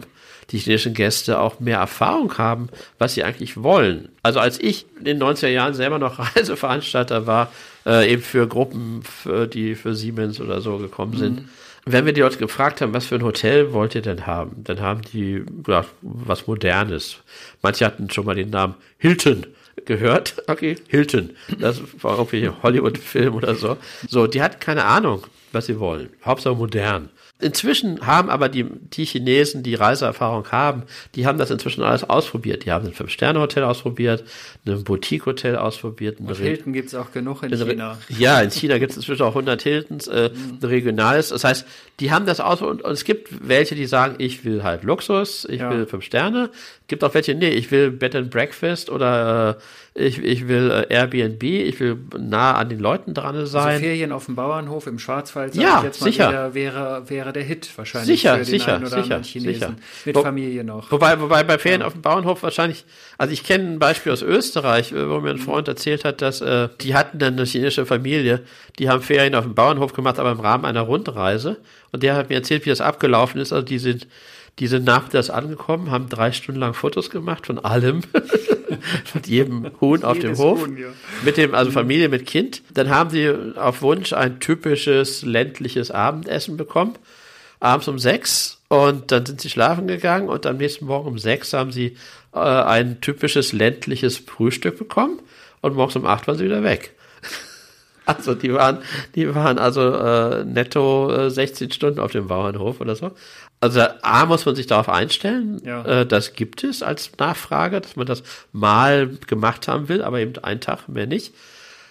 S1: die chinesischen Gäste auch mehr Erfahrung haben, was sie eigentlich wollen. Also als ich in den 90er Jahren selber noch [laughs] Reiseveranstalter war, äh, eben für Gruppen, für, die für Siemens oder so gekommen sind, mhm. wenn wir die Leute gefragt haben, was für ein Hotel wollt ihr denn haben, dann haben die gesagt, was Modernes. Manche hatten schon mal den Namen Hilton gehört. [laughs] Okay, Hilton. Das war irgendwie ein Hollywood-Film oder so. So, die hatten keine Ahnung, was sie wollen. Hauptsache modern. Inzwischen haben aber die, die Chinesen, die Reiseerfahrung haben, die haben das inzwischen alles ausprobiert. Die haben ein Fünf-Sterne-Hotel ausprobiert, ein Boutique-Hotel ausprobiert.
S2: Und Hilton gibt es auch genug in China.
S1: Ja, in China gibt es inzwischen auch 100 Hiltons, äh, mhm. ein regionales. Das heißt, die haben das aus und, und, es gibt welche, die sagen, ich will halt Luxus, ich ja. will fünf Sterne. Gibt auch welche, nee, ich will Bed and Breakfast oder äh, ich, ich will äh, Airbnb, ich will nah an den Leuten dran also sein. Also
S2: Ferien auf dem Bauernhof im Schwarzwald,
S1: ja, ich jetzt mal sicher.
S2: Wieder, wäre, wäre der Hit wahrscheinlich.
S1: Sicher, für den sicher, einen oder sicher, Chinesen. sicher.
S2: Mit Wo, Familie noch.
S1: Wobei, wobei bei Ferien ja. auf dem Bauernhof wahrscheinlich, also ich kenne ein Beispiel aus Österreich, äh, wo mir ein Freund erzählt hat, dass äh, die hatten dann eine chinesische Familie, die haben Ferien auf dem Bauernhof gemacht, aber im Rahmen einer Rundreise. Und der hat mir erzählt, wie das abgelaufen ist. Also die sind, die sind nachmittags angekommen, haben drei Stunden lang Fotos gemacht von allem, [laughs] von jedem Huhn auf dem Hof, Huhn, ja. mit dem, also Familie mit Kind. Dann haben sie auf Wunsch ein typisches ländliches Abendessen bekommen, abends um sechs Und dann sind sie schlafen gegangen und am nächsten Morgen um sechs haben sie äh, ein typisches ländliches Frühstück bekommen und morgens um acht waren sie wieder weg. [laughs] Also die waren, die waren also äh, netto äh, 16 Stunden auf dem Bauernhof oder so. Also A muss man sich darauf einstellen, ja. äh, das gibt es als Nachfrage, dass man das mal gemacht haben will, aber eben einen Tag mehr nicht.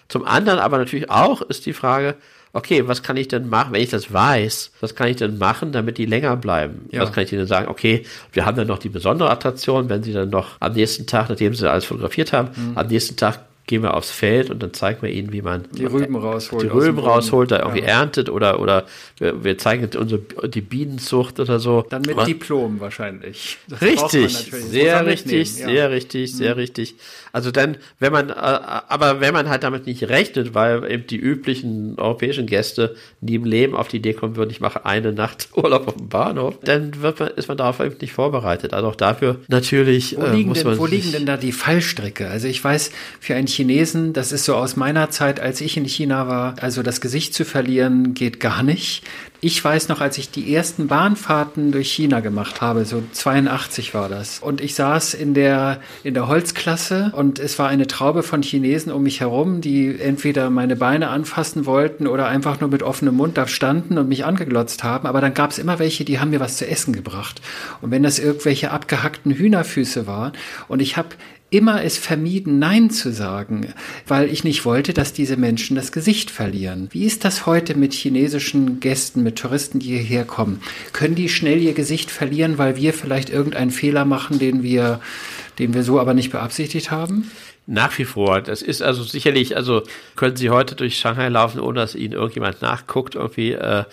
S1: Zum anderen aber natürlich auch ist die Frage, okay, was kann ich denn machen, wenn ich das weiß, was kann ich denn machen, damit die länger bleiben? Ja. Was kann ich denen sagen, okay, wir haben dann noch die besondere Attraktion, wenn sie dann noch am nächsten Tag, nachdem sie alles fotografiert haben, mhm. am nächsten Tag gehen wir aufs Feld und dann zeigen wir ihnen, wie man
S2: die Rüben rausholt,
S1: die Rüben rausholt, da irgendwie ja. erntet oder oder wir, wir, zeigen unsere die Bienenzucht oder so.
S2: Dann mit Aber, Diplom wahrscheinlich.
S1: Das richtig, sehr richtig, ja. sehr richtig, sehr mhm. richtig. Also dann, wenn man, äh, aber wenn man halt damit nicht rechnet, weil eben die üblichen europäischen Gäste nie im Leben auf die Idee kommen würden, ich mache eine Nacht [laughs] Urlaub auf dem Bahnhof, dann wird man, ist man darauf eben nicht vorbereitet. Also auch dafür natürlich
S2: wo liegen, äh, muss man denn, wo liegen denn da die Fallstricke? Also ich weiß, für einen Chinesen, das ist so aus meiner Zeit, als ich in China war, also das Gesicht zu verlieren geht gar nicht. Ich weiß noch, als ich die ersten Bahnfahrten durch China gemacht habe, so 82 war das. Und ich saß in der, in der Holzklasse und es war eine Traube von Chinesen um mich herum, die entweder meine Beine anfassen wollten oder einfach nur mit offenem Mund da standen und mich angeglotzt haben. Aber dann gab es immer welche, die haben mir was zu essen gebracht. Und wenn das irgendwelche abgehackten Hühnerfüße waren und ich habe immer es vermieden, Nein zu sagen, weil ich nicht wollte, dass diese Menschen das Gesicht verlieren. Wie ist das heute mit chinesischen Gästen, mit Touristen, die hierher kommen? Können die schnell ihr Gesicht verlieren, weil wir vielleicht irgendeinen Fehler machen, den wir, den wir so aber nicht beabsichtigt haben?
S1: Nach wie vor. Das ist also sicherlich, also können Sie heute durch Shanghai laufen, ohne dass Ihnen irgendjemand nachguckt irgendwie. Äh,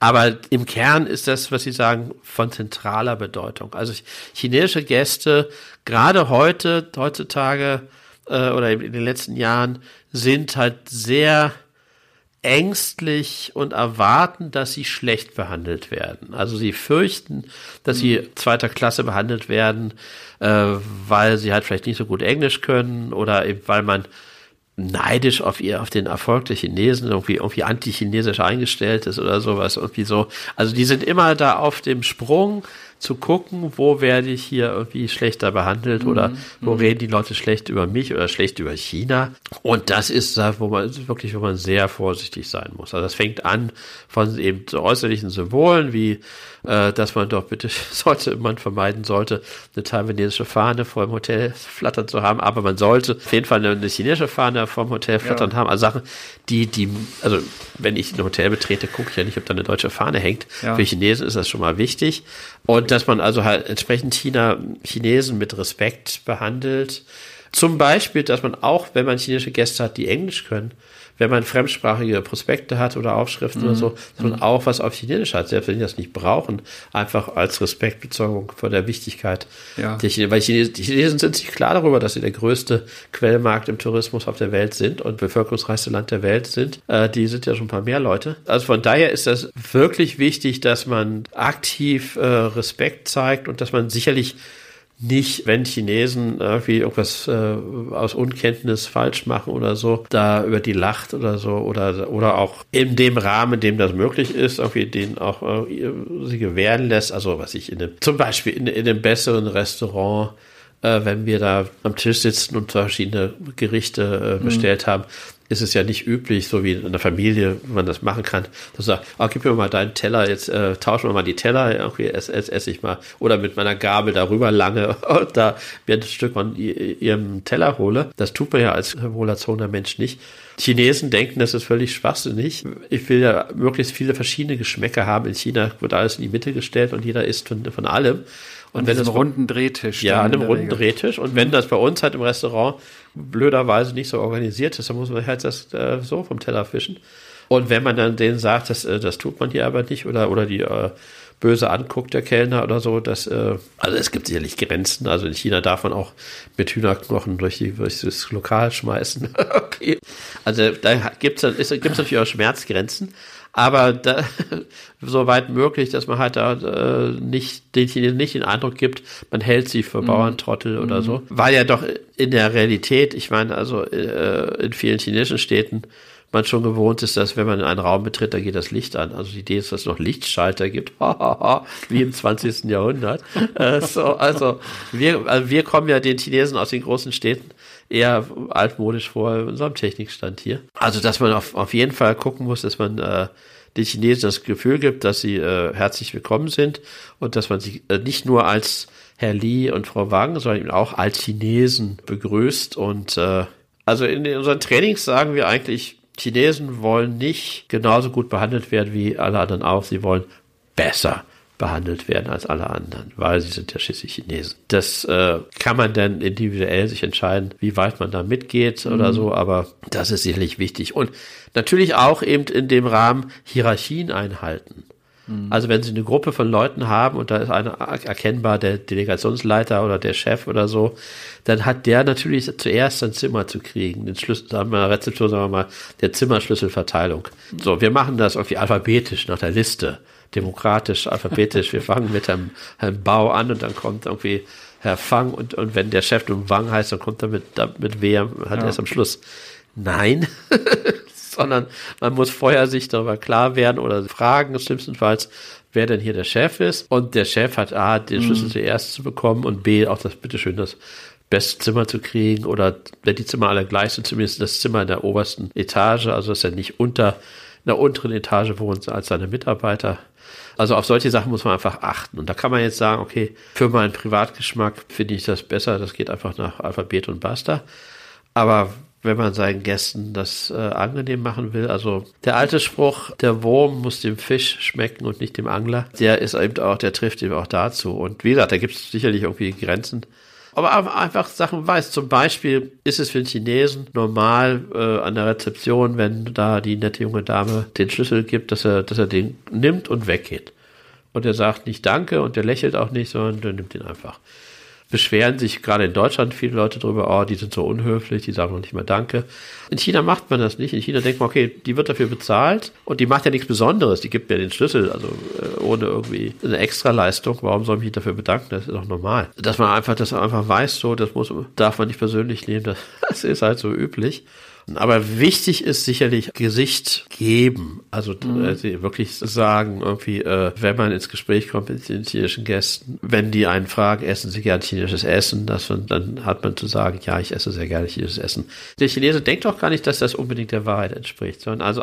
S1: aber im Kern ist das, was Sie sagen, von zentraler Bedeutung. Also chinesische Gäste, gerade heute, heutzutage äh, oder in den letzten Jahren, sind halt sehr ängstlich und erwarten, dass sie schlecht behandelt werden. Also sie fürchten, dass sie mhm. zweiter Klasse behandelt werden, äh, weil sie halt vielleicht nicht so gut Englisch können oder eben weil man neidisch auf ihr, auf den Erfolg der Chinesen, irgendwie, irgendwie anti-chinesisch eingestellt ist oder sowas, irgendwie so. Also die sind immer da auf dem Sprung, zu gucken, wo werde ich hier irgendwie schlechter behandelt mhm. oder wo mhm. reden die Leute schlecht über mich oder schlecht über China. Und das ist da, wo man wirklich, wo man sehr vorsichtig sein muss. Also das fängt an von eben äußerlichen Symbolen wie, äh, dass man doch bitte [laughs] sollte, man vermeiden sollte, eine taiwanesische Fahne vor dem Hotel flattern zu haben, aber man sollte auf jeden Fall eine, chinesische Fahne vor dem Hotel flattern ja. haben. Also Sachen, die, die, also wenn ich ein Hotel betrete, gucke ich ja nicht, ob da eine deutsche Fahne hängt. Ja. Für Chinesen ist das schon mal wichtig. Und dass man also halt entsprechend China, Chinesen mit Respekt behandelt. Zum Beispiel, dass man auch, wenn man chinesische Gäste hat, die Englisch können, wenn man fremdsprachige Prospekte hat oder Aufschriften mhm. oder so, man mhm. auch was auf Chinesisch hat, selbst wenn die das nicht brauchen, einfach als Respektbezeugung vor der Wichtigkeit ja. der Chinesen. Weil Chinesen, die Chinesen sind sich klar darüber, dass sie der größte Quellmarkt im Tourismus auf der Welt sind und bevölkerungsreichste Land der Welt sind. Äh, die sind ja schon ein paar mehr Leute. Also von daher ist das wirklich wichtig, dass man aktiv äh, Respekt zeigt und dass man sicherlich nicht, wenn Chinesen irgendwie irgendwas äh, aus Unkenntnis falsch machen oder so, da über die lacht oder so oder oder auch in dem Rahmen, in dem das möglich ist, irgendwie den auch äh, sie gewähren lässt. Also was ich in dem, zum Beispiel in, in einem besseren Restaurant äh, wenn wir da am Tisch sitzen und verschiedene Gerichte äh, bestellt mhm. haben, ist es ja nicht üblich, so wie in der Familie, wenn man das machen kann, dass du sagst, oh, gib mir mal deinen Teller, jetzt äh, tauschen wir mal die Teller, irgendwie esse, esse, esse ich mal. Oder mit meiner Gabel darüber lange [laughs] und da mir ein Stück von ihrem Teller hole. Das tut man ja als wohlerzogener Mensch nicht. Chinesen denken, das ist völlig schwachsinnig. Ich will ja möglichst viele verschiedene Geschmäcker haben. In China wird alles in die Mitte gestellt und jeder isst von, von allem.
S2: Und wenn das runden Drehtisch.
S1: Ja, an einem runden Regel. Drehtisch. Und wenn das bei uns halt im Restaurant blöderweise nicht so organisiert ist, dann muss man halt das äh, so vom Teller fischen. Und wenn man dann denen sagt, das, äh, das tut man hier aber nicht oder, oder die äh, böse anguckt, der Kellner oder so, das, äh, also es gibt sicherlich Grenzen. Also in China darf man auch mit Hühnerknochen durch, die, durch das Lokal schmeißen. [laughs] okay. Also da gibt es natürlich auch Schmerzgrenzen aber da, [laughs] soweit möglich, dass man halt da äh, nicht den Chinesen nicht den Eindruck gibt, man hält sie für mhm. Bauerntrottel oder mhm. so. Weil ja doch in der Realität, ich meine, also äh, in vielen chinesischen Städten man schon gewohnt ist, dass wenn man in einen Raum betritt, da geht das Licht an. Also die Idee ist, dass es noch Lichtschalter gibt, [laughs] wie im 20. Jahrhundert. Äh, so, also wir, also wir kommen ja den Chinesen aus den großen Städten eher altmodisch vor unserem Technikstand hier. Also dass man auf, auf jeden Fall gucken muss, dass man äh, den Chinesen das Gefühl gibt, dass sie äh, herzlich willkommen sind und dass man sie äh, nicht nur als Herr Li und Frau Wang, sondern eben auch als Chinesen begrüßt. Und äh, also in, in unseren Trainings sagen wir eigentlich, Chinesen wollen nicht genauso gut behandelt werden wie alle anderen auch. Sie wollen besser behandelt werden als alle anderen, weil sie sind ja schließlich Chinesen. Das äh, kann man dann individuell sich entscheiden, wie weit man da mitgeht mhm. oder so, aber das ist sicherlich wichtig. Und natürlich auch eben in dem Rahmen Hierarchien einhalten. Mhm. Also wenn Sie eine Gruppe von Leuten haben und da ist einer erkennbar der Delegationsleiter oder der Chef oder so, dann hat der natürlich zuerst sein Zimmer zu kriegen, den Schlüssel, sagen wir mal, Rezeption, sagen wir mal, der Zimmerschlüsselverteilung. So, wir machen das irgendwie alphabetisch nach der Liste, demokratisch, alphabetisch. Wir fangen mit einem, einem Bau an und dann kommt irgendwie Herr Fang und, und wenn der Chef nun Wang heißt, dann kommt er mit, mit W, hat ja. erst am Schluss. Nein, [laughs] sondern man muss vorher sich darüber klar werden oder fragen, schlimmstenfalls, wer denn hier der Chef ist. Und der Chef hat A, den Schlüssel mhm. zuerst zu bekommen und B, auch das, bitteschön, das beste Zimmer zu kriegen oder wenn die Zimmer alle gleich sind, zumindest das Zimmer in der obersten Etage, also dass er nicht unter in der unteren Etage wohnt als seine Mitarbeiter. Also auf solche Sachen muss man einfach achten. Und da kann man jetzt sagen, okay, für meinen Privatgeschmack finde ich das besser, das geht einfach nach Alphabet und Basta. Aber wenn man seinen Gästen das äh, angenehm machen will. Also der alte Spruch, der Wurm muss dem Fisch schmecken und nicht dem Angler, der ist eben auch, der trifft eben auch dazu. Und wie gesagt, da gibt es sicherlich irgendwie Grenzen. Aber einfach Sachen weiß. Zum Beispiel ist es für den Chinesen normal äh, an der Rezeption, wenn da die nette junge Dame den Schlüssel gibt, dass er, dass er den nimmt und weggeht. Und er sagt nicht Danke und der lächelt auch nicht, sondern der nimmt ihn einfach beschweren sich gerade in Deutschland viele Leute darüber, oh, die sind so unhöflich, die sagen noch nicht mal Danke. In China macht man das nicht. In China denkt man, okay, die wird dafür bezahlt und die macht ja nichts Besonderes. Die gibt mir den Schlüssel, also äh, ohne irgendwie eine Extraleistung. Warum soll ich mich dafür bedanken? Das ist doch normal. Dass man einfach, dass man einfach weiß, so, das muss, darf man nicht persönlich nehmen. Das, [laughs] das ist halt so üblich. Aber wichtig ist sicherlich Gesicht geben. Also mhm. äh, wirklich sagen, irgendwie, äh, wenn man ins Gespräch kommt mit den chinesischen Gästen, wenn die einen fragen, essen sie gern chinesisches Essen, das, dann hat man zu sagen, ja, ich esse sehr gerne chinesisches Essen. Der Chinese denkt doch gar nicht, dass das unbedingt der Wahrheit entspricht, sondern also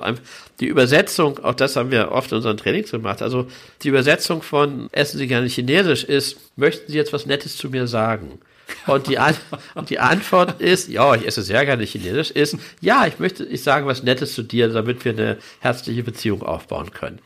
S1: die Übersetzung, auch das haben wir oft in unseren Trainings gemacht, also die Übersetzung von essen sie gerne chinesisch ist, möchten sie jetzt was Nettes zu mir sagen? Und die, An und die Antwort ist, ja, ich esse sehr gerne Chinesisch, ist, ja, ich möchte, ich sage was Nettes zu dir, damit wir eine herzliche Beziehung aufbauen können.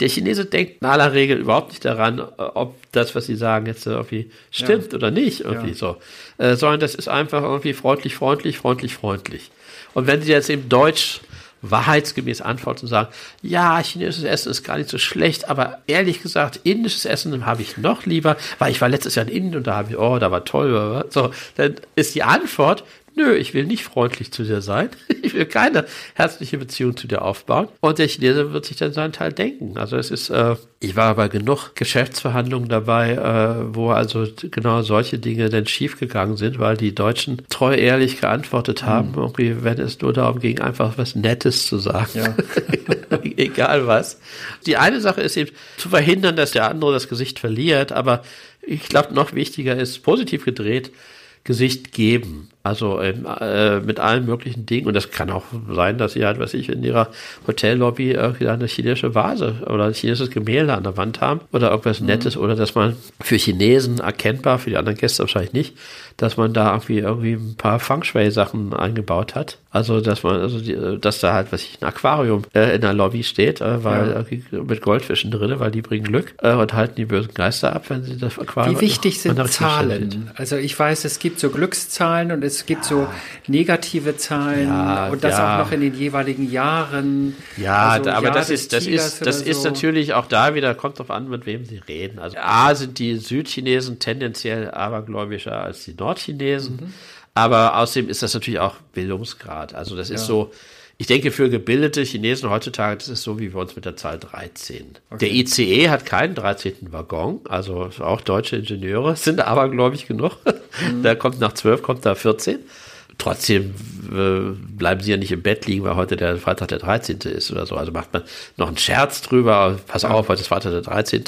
S1: Der Chinese denkt in aller Regel überhaupt nicht daran, ob das, was sie sagen, jetzt irgendwie stimmt ja. oder nicht, irgendwie ja. so. Äh, sondern das ist einfach irgendwie freundlich, freundlich, freundlich, freundlich. Und wenn sie jetzt eben Deutsch wahrheitsgemäß antworten und sagen, ja, chinesisches Essen ist gar nicht so schlecht, aber ehrlich gesagt, indisches Essen habe ich noch lieber, weil ich war letztes Jahr in Indien und da habe ich, oh, da war toll, so, dann ist die Antwort, Nö, ich will nicht freundlich zu dir sein. [laughs] Ich will keine herzliche Beziehung zu dir aufbauen. Und der Chinese wird sich dann seinen Teil denken. Also es ist, äh, ich war aber genug Geschäftsverhandlungen dabei, äh, wo also genau solche Dinge dann schiefgegangen sind, weil die Deutschen treu ehrlich geantwortet haben, mhm. irgendwie, wenn es nur darum ging, einfach was Nettes zu sagen. Ja. [laughs] Egal was. Die eine Sache ist eben zu verhindern, dass der andere das Gesicht verliert, aber ich glaube, noch wichtiger ist, positiv gedreht, Gesicht geben. Also ähm, äh, mit allen möglichen Dingen. Und das kann auch sein, dass sie halt, was ich, in ihrer Hotellobby irgendwie eine chinesische Vase oder ein chinesisches Gemälde an der Wand haben oder irgendwas mhm. Nettes oder dass man für Chinesen erkennbar, für die anderen Gäste wahrscheinlich nicht, dass man da irgendwie irgendwie ein paar Feng Shui-Sachen eingebaut hat. Also dass man, also die, dass da halt, was ich, ein Aquarium äh, in der Lobby steht, äh, weil ja. mit Goldfischen drin, weil die bringen Glück äh, und halten die bösen Geister ab, wenn sie das Aquarium.
S2: Wie wichtig sind Zahlen? Also ich weiß, es gibt so Glückszahlen und es gibt ja. so negative Zahlen ja, und das ja. auch noch in den jeweiligen Jahren.
S1: Ja, also aber Jahr das ist, das ist, das ist so. natürlich auch da wieder, kommt drauf an, mit wem Sie reden. Also A sind die Südchinesen tendenziell abergläubischer als die Nordchinesen. Mhm. Aber außerdem ist das natürlich auch Bildungsgrad. Also das ist so, ich denke, für gebildete Chinesen heutzutage, das ist so wie bei uns mit der Zahl 13. Okay. Der ICE hat keinen 13. Waggon, also auch deutsche Ingenieure [laughs] sind aber, glaube ich, genug. Mhm. Da kommt nach 12, kommt da 14. trotzdem äh, bleiben sie ja nicht im Bett liegen, weil heute der Freitag der 13. ist oder so. Also macht man noch einen Scherz drüber, pass auf, heute ist Freitag der 13.,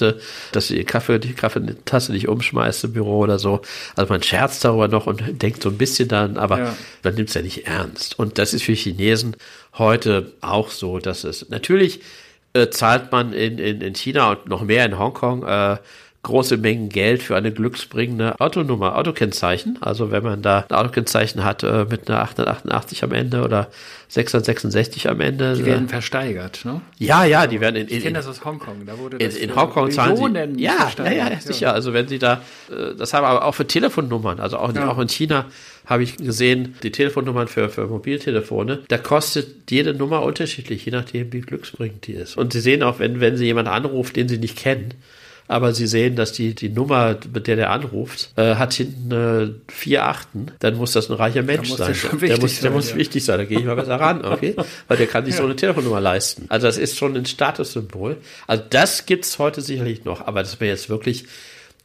S1: dass du die Kaffee, die Kaffeetasse nicht umschmeißt im Büro oder so. Also man scherzt darüber noch und denkt so ein bisschen dann, aber ja. man nimmt es ja nicht ernst. Und das ist für Chinesen heute auch so, dass es natürlich äh, zahlt man in, in, in China und noch mehr in Hongkong äh, große Mengen Geld für eine glücksbringende Autonummer, Autokennzeichen. Also wenn man da ein Autokennzeichen hat äh, mit einer 888 am Ende oder 666 am Ende.
S2: Die äh, werden versteigert, ne?
S1: Ja, ja, die werden in, in
S2: Ich kenne das aus Hongkong. Da wurde
S1: das in, in Hongkong zahlen sie. Ja, ja, ja, sicher. Also wenn sie da, äh, das haben aber auch für Telefonnummern, also auch, ja. auch in China habe ich gesehen, die Telefonnummern für, für Mobiltelefone, da kostet jede Nummer unterschiedlich, je nachdem, wie glücksbringend die ist. Und sie sehen auch, wenn, wenn sie jemanden anruft, den sie nicht kennen, aber Sie sehen, dass die, die Nummer, mit der der anruft, äh, hat hinten äh, vier Achten, dann muss das ein reicher Mensch sein. Der muss, der muss ja. wichtig sein, da gehe ich mal besser ran, okay? [laughs] Weil der kann sich ja. so eine Telefonnummer leisten. Also das ist schon ein Statussymbol. Also das gibt's heute sicherlich noch, aber das wäre jetzt wirklich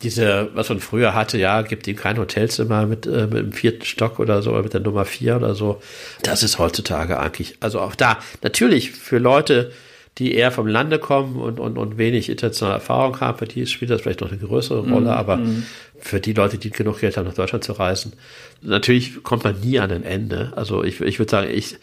S1: diese, was man früher hatte, ja, gibt ihm kein Hotelzimmer mit, äh, mit dem vierten Stock oder so, oder mit der Nummer vier oder so. Das ist heutzutage eigentlich, also auch da, natürlich für Leute, die eher vom Lande kommen und, und, und wenig internationale Erfahrung haben, für die spielt das vielleicht noch eine größere Rolle, mm, aber mm. für die Leute, die genug Geld haben, nach Deutschland zu reisen, natürlich kommt man nie an ein Ende. Also ich, ich würde sagen, ich,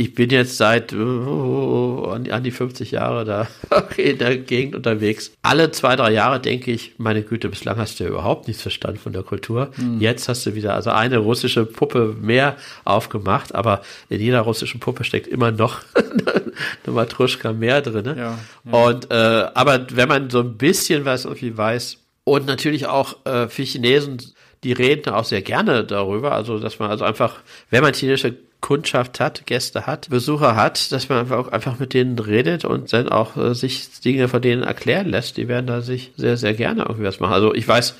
S1: ich bin jetzt seit uh, an, die 50 Jahre da [laughs] in der Gegend unterwegs. Alle zwei, drei Jahre denke ich, meine Güte, bislang hast du ja überhaupt nichts verstanden von der Kultur. Mhm. Jetzt hast du wieder also eine russische Puppe mehr aufgemacht, aber in jeder russischen Puppe steckt immer noch [laughs] eine Matruschka mehr drin. Ja, ja. Und äh, aber wenn man so ein bisschen was irgendwie weiß und natürlich auch äh, für Chinesen die reden auch sehr gerne darüber, also dass man also einfach, wenn man chinesische Kundschaft hat, Gäste hat, Besucher hat, dass man einfach, einfach mit denen redet und dann auch äh, sich Dinge von denen erklären lässt. Die werden da sich sehr, sehr gerne irgendwie was machen. Also ich weiß,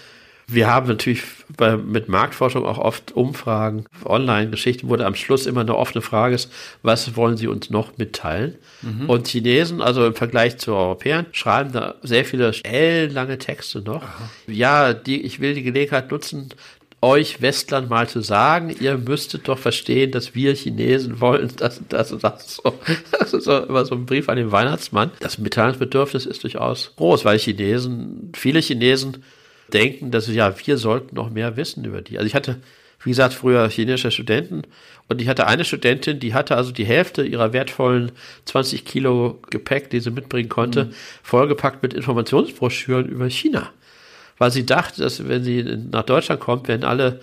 S1: wir haben natürlich bei, mit Marktforschung auch oft Umfragen, Online-Geschichten, wo am Schluss immer eine offene Frage ist, was wollen Sie uns noch mitteilen? Mhm. Und Chinesen, also im Vergleich zu Europäern, schreiben da sehr viele ellenlange Texte noch. Aha. Ja, die, ich will die Gelegenheit nutzen, euch Westlern mal zu sagen, ihr müsstet doch verstehen, dass wir Chinesen wollen, das und das und das. So. [laughs] Das ist so, immer so ein Brief an den Weihnachtsmann. Das Mitteilungsbedürfnis ist durchaus groß, weil Chinesen, viele Chinesen denken, dass ja, wir sollten noch mehr wissen über die. Also ich hatte, wie gesagt, früher chinesische Studenten und ich hatte eine Studentin, die hatte also die Hälfte ihrer wertvollen 20 Kilo Gepäck, die sie mitbringen konnte, mhm. vollgepackt mit Informationsbroschüren über China weil sie dachte, dass wenn sie nach Deutschland kommt, werden alle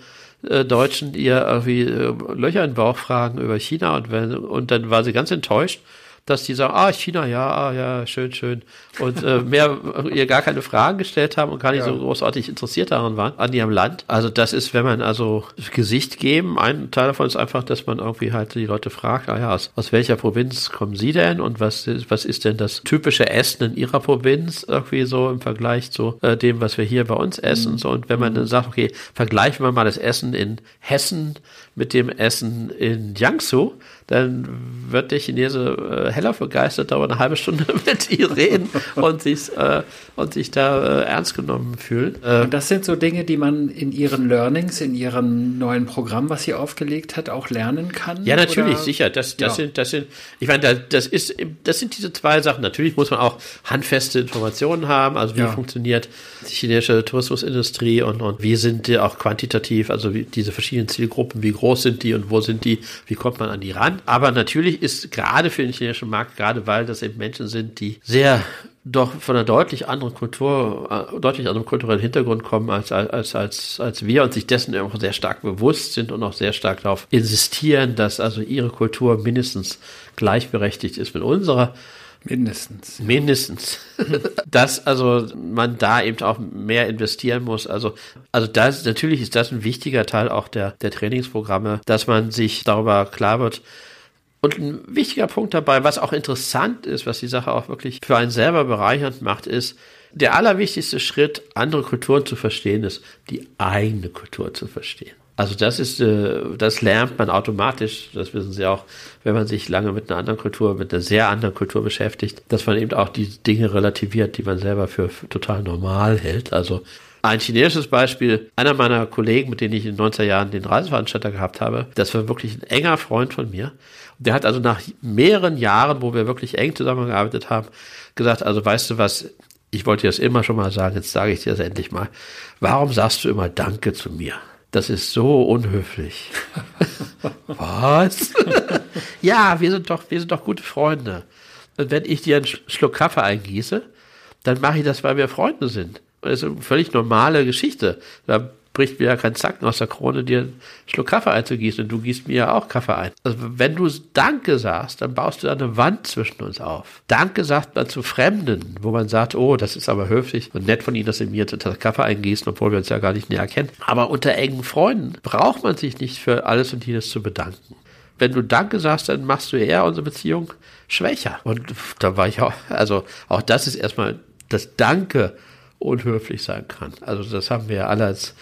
S1: äh, Deutschen ihr irgendwie äh, Löcher in den Bauch fragen über China und wenn, und dann war sie ganz enttäuscht dass die sagen, ah, China, ja, ah, ja, schön, schön. Und äh, mehr ihr gar keine Fragen gestellt haben und gar nicht ja. so großartig interessiert daran waren, an ihrem Land. Also das ist, wenn man also Gesicht geben, ein Teil davon ist einfach, dass man irgendwie halt die Leute fragt, ah ja, aus, aus welcher Provinz kommen sie denn und was ist, was ist denn das typische Essen in ihrer Provinz irgendwie so im Vergleich zu äh, dem, was wir hier bei uns essen mhm. so. Und wenn man dann sagt, okay, vergleichen wir mal das Essen in Hessen mit dem Essen in Jiangsu, dann wird der Chinese äh, heller begeistert, aber eine halbe Stunde [laughs] mit ihr reden und sich, äh, und sich da äh, ernst genommen fühlen.
S2: Äh, und das sind so Dinge, die man in ihren Learnings, in ihrem neuen Programm, was sie aufgelegt hat, auch lernen kann?
S1: Ja, natürlich, oder? sicher. Das, das ja. sind, das sind, ich meine, das ist, das sind diese zwei Sachen. Natürlich muss man auch handfeste Informationen haben, also wie ja. funktioniert die chinesische Tourismusindustrie und, und wie sind die auch quantitativ, also wie diese verschiedenen Zielgruppen, wie groß sind die und wo sind die, wie kommt man an die ran? Aber natürlich ist gerade für den chinesischen Markt, gerade weil das eben Menschen sind, die sehr doch von einer deutlich anderen Kultur, äh, deutlich anderen kulturellen Hintergrund kommen als, als, als, als wir und sich dessen auch sehr stark bewusst sind und auch sehr stark darauf insistieren, dass also ihre Kultur mindestens gleichberechtigt ist mit unserer.
S2: Mindestens.
S1: Mindestens. [laughs] dass also man da eben auch mehr investieren muss. Also, also das, natürlich ist das ein wichtiger Teil auch der, der Trainingsprogramme, dass man sich darüber klar wird, und ein wichtiger Punkt dabei, was auch interessant ist, was die Sache auch wirklich für einen selber bereichernd macht, ist, der allerwichtigste Schritt, andere Kulturen zu verstehen, ist, die eigene Kultur zu verstehen. Also das ist, äh, das lernt man automatisch, das wissen Sie auch, wenn man sich lange mit einer anderen Kultur, mit einer sehr anderen Kultur beschäftigt, dass man eben auch die Dinge relativiert, die man selber für total normal hält. Also Ein chinesisches Beispiel, einer meiner Kollegen, mit denen ich in den 90er Jahren den Reiseveranstalter gehabt habe, das war wirklich ein enger Freund von mir. Der hat also nach mehreren Jahren, wo wir wirklich eng zusammengearbeitet haben, gesagt, also weißt du was, ich wollte dir das immer schon mal sagen, jetzt sage ich dir das endlich mal. Warum sagst du immer Danke zu mir? Das ist so unhöflich. [laughs] was? [laughs] ja, wir sind doch, wir sind doch gute Freunde. Und wenn ich dir einen Schluck Kaffee eingieße, dann mache ich das, weil wir Freunde sind. Das ist eine völlig normale Geschichte. Da bricht mir ja kein Zacken aus der Krone, dir einen Schluck Kaffee einzugießen und du gießt mir ja auch Kaffee ein. Also wenn du Danke sagst, dann baust du eine Wand zwischen uns auf. Danke sagt man zu Fremden, wo man sagt, oh, das ist aber höflich und nett von Ihnen, dass Sie mir das Kaffee eingießen, obwohl wir uns ja gar nicht näher kennen. Aber unter engen Freunden braucht man sich nicht für alles und jedes zu bedanken. Wenn du Danke sagst, dann machst du eher unsere Beziehung schwächer. Und da war ich auch, also auch das ist erstmal das Danke unhöflich sein kann. Also das haben wir ja alle als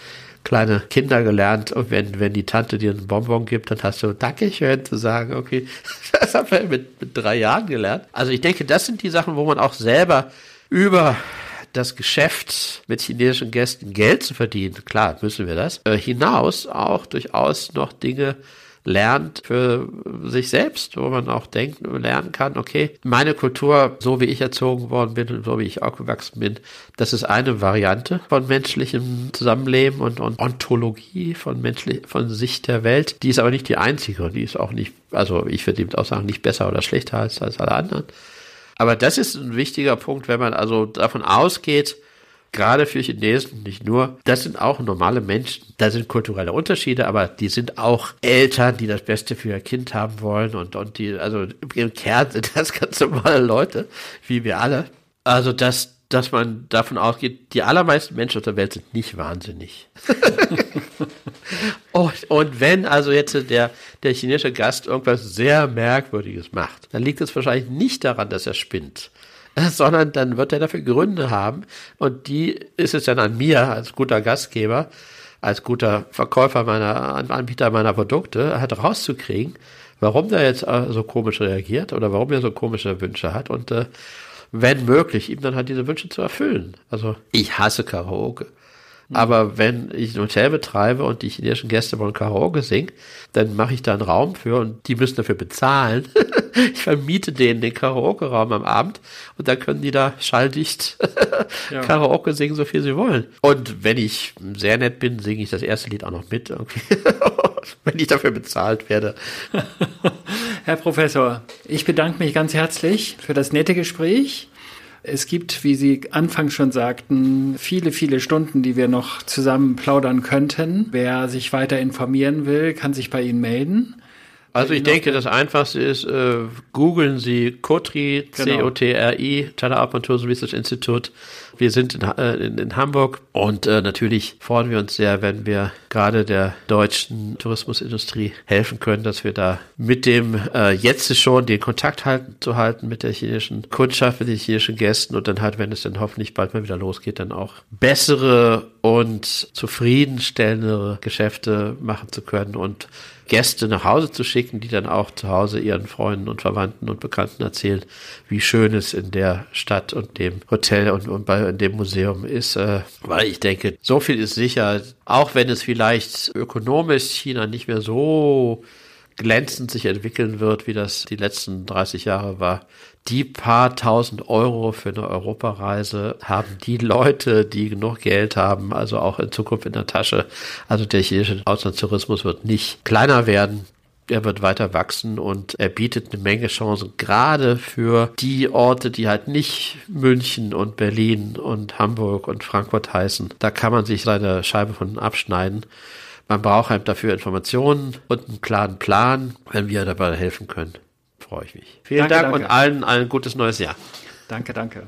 S1: kleine Kinder gelernt. Und wenn, wenn die Tante dir einen Bonbon gibt, dann hast du Dankeschön zu sagen. Okay, [laughs] das haben wir mit, mit drei Jahren gelernt. Also ich denke, das sind die Sachen, wo man auch selber über das Geschäft mit chinesischen Gästen Geld zu verdienen, klar müssen wir das, äh, hinaus auch durchaus noch Dinge lernt für sich selbst, wo man auch denkt, lernen kann, okay, meine Kultur, so wie ich erzogen worden bin und so wie ich aufgewachsen bin, das ist eine Variante von menschlichem Zusammenleben und, und Ontologie von menschlich, von Sicht der Welt. Die ist aber nicht die einzige die ist auch nicht, also ich würde eben auch sagen, nicht besser oder schlechter als, als alle anderen. Aber das ist ein wichtiger Punkt, wenn man also davon ausgeht, gerade für Chinesen, nicht nur, das sind auch normale Menschen. Da sind kulturelle Unterschiede, aber die sind auch Eltern, die das Beste für ihr Kind haben wollen und, und die, also im Kern sind das [laughs] ganz normale Leute, wie wir alle. Also, dass, dass man davon ausgeht, die allermeisten Menschen auf der Welt sind nicht wahnsinnig. [laughs] und, und wenn also jetzt der, der chinesische Gast irgendwas sehr Merkwürdiges macht, dann liegt es wahrscheinlich nicht daran, dass er spinnt, [laughs] sondern dann wird er dafür Gründe haben und die ist es dann an mir als guter Gastgeber, als guter Verkäufer meiner Anbieter meiner Produkte halt rauszukriegen, warum der jetzt äh, so komisch reagiert oder warum er so komische Wünsche hat und äh, wenn möglich, ihm dann halt diese Wünsche zu erfüllen. Also ich hasse Karaoke. Mhm. Aber wenn ich ein Hotel betreibe und die chinesischen Gäste wollen Karaoke singen, dann mache ich da einen Raum für und die müssen dafür bezahlen. [laughs] ich vermiete denen den Karaoke-Raum am Abend und dann können die da schalldicht [laughs] ja. Karaoke singen, so viel sie wollen. Und wenn ich sehr nett bin, singe ich das erste Lied auch noch mit, [laughs] wenn ich dafür bezahlt werde.
S2: Herr Professor, ich bedanke mich ganz herzlich für das nette Gespräch. Es gibt, wie Sie anfangs schon sagten, viele, viele Stunden, die wir noch zusammen plaudern könnten. Wer sich weiter informieren will, kann sich bei Ihnen melden.
S1: Also ich denke, das Einfachste ist, äh, googeln Sie COTRI, genau. C-O-T-R-I, Open Tourism Research Institute. Wir sind in, äh, in, in Hamburg und äh, natürlich freuen wir uns sehr, wenn wir gerade der deutschen Tourismusindustrie helfen können, dass wir da mit dem äh, jetzt schon den Kontakt halten, zu halten mit der chinesischen Kundschaft, mit den chinesischen Gästen und dann halt, wenn es dann hoffentlich bald mal wieder losgeht, dann auch bessere und zufriedenstellendere Geschäfte machen zu können und Gäste nach Hause zu schicken, die dann auch zu Hause ihren Freunden und Verwandten und Bekannten erzählen, wie schön es in der Stadt und dem Hotel und, und bei in dem Museum ist. Äh, weil ich denke, so viel ist sicher, auch wenn es vielleicht ökonomisch China nicht mehr so glänzend sich entwickeln wird, wie das die letzten 30 Jahre war. Die paar tausend Euro für eine Europareise haben die Leute, die genug Geld haben, also auch in Zukunft in der Tasche. Also der chinesische Auslandstourismus wird nicht kleiner werden. Er wird weiter wachsen und er bietet eine Menge Chancen, gerade für die Orte, die halt nicht München und Berlin und Hamburg und Frankfurt heißen. Da kann man sich seine Scheibe von abschneiden. Man braucht halt dafür Informationen und einen klaren Plan. Wenn wir dabei helfen können, freue ich mich. Vielen danke, Dank danke. und allen ein gutes neues Jahr.
S2: Danke, danke.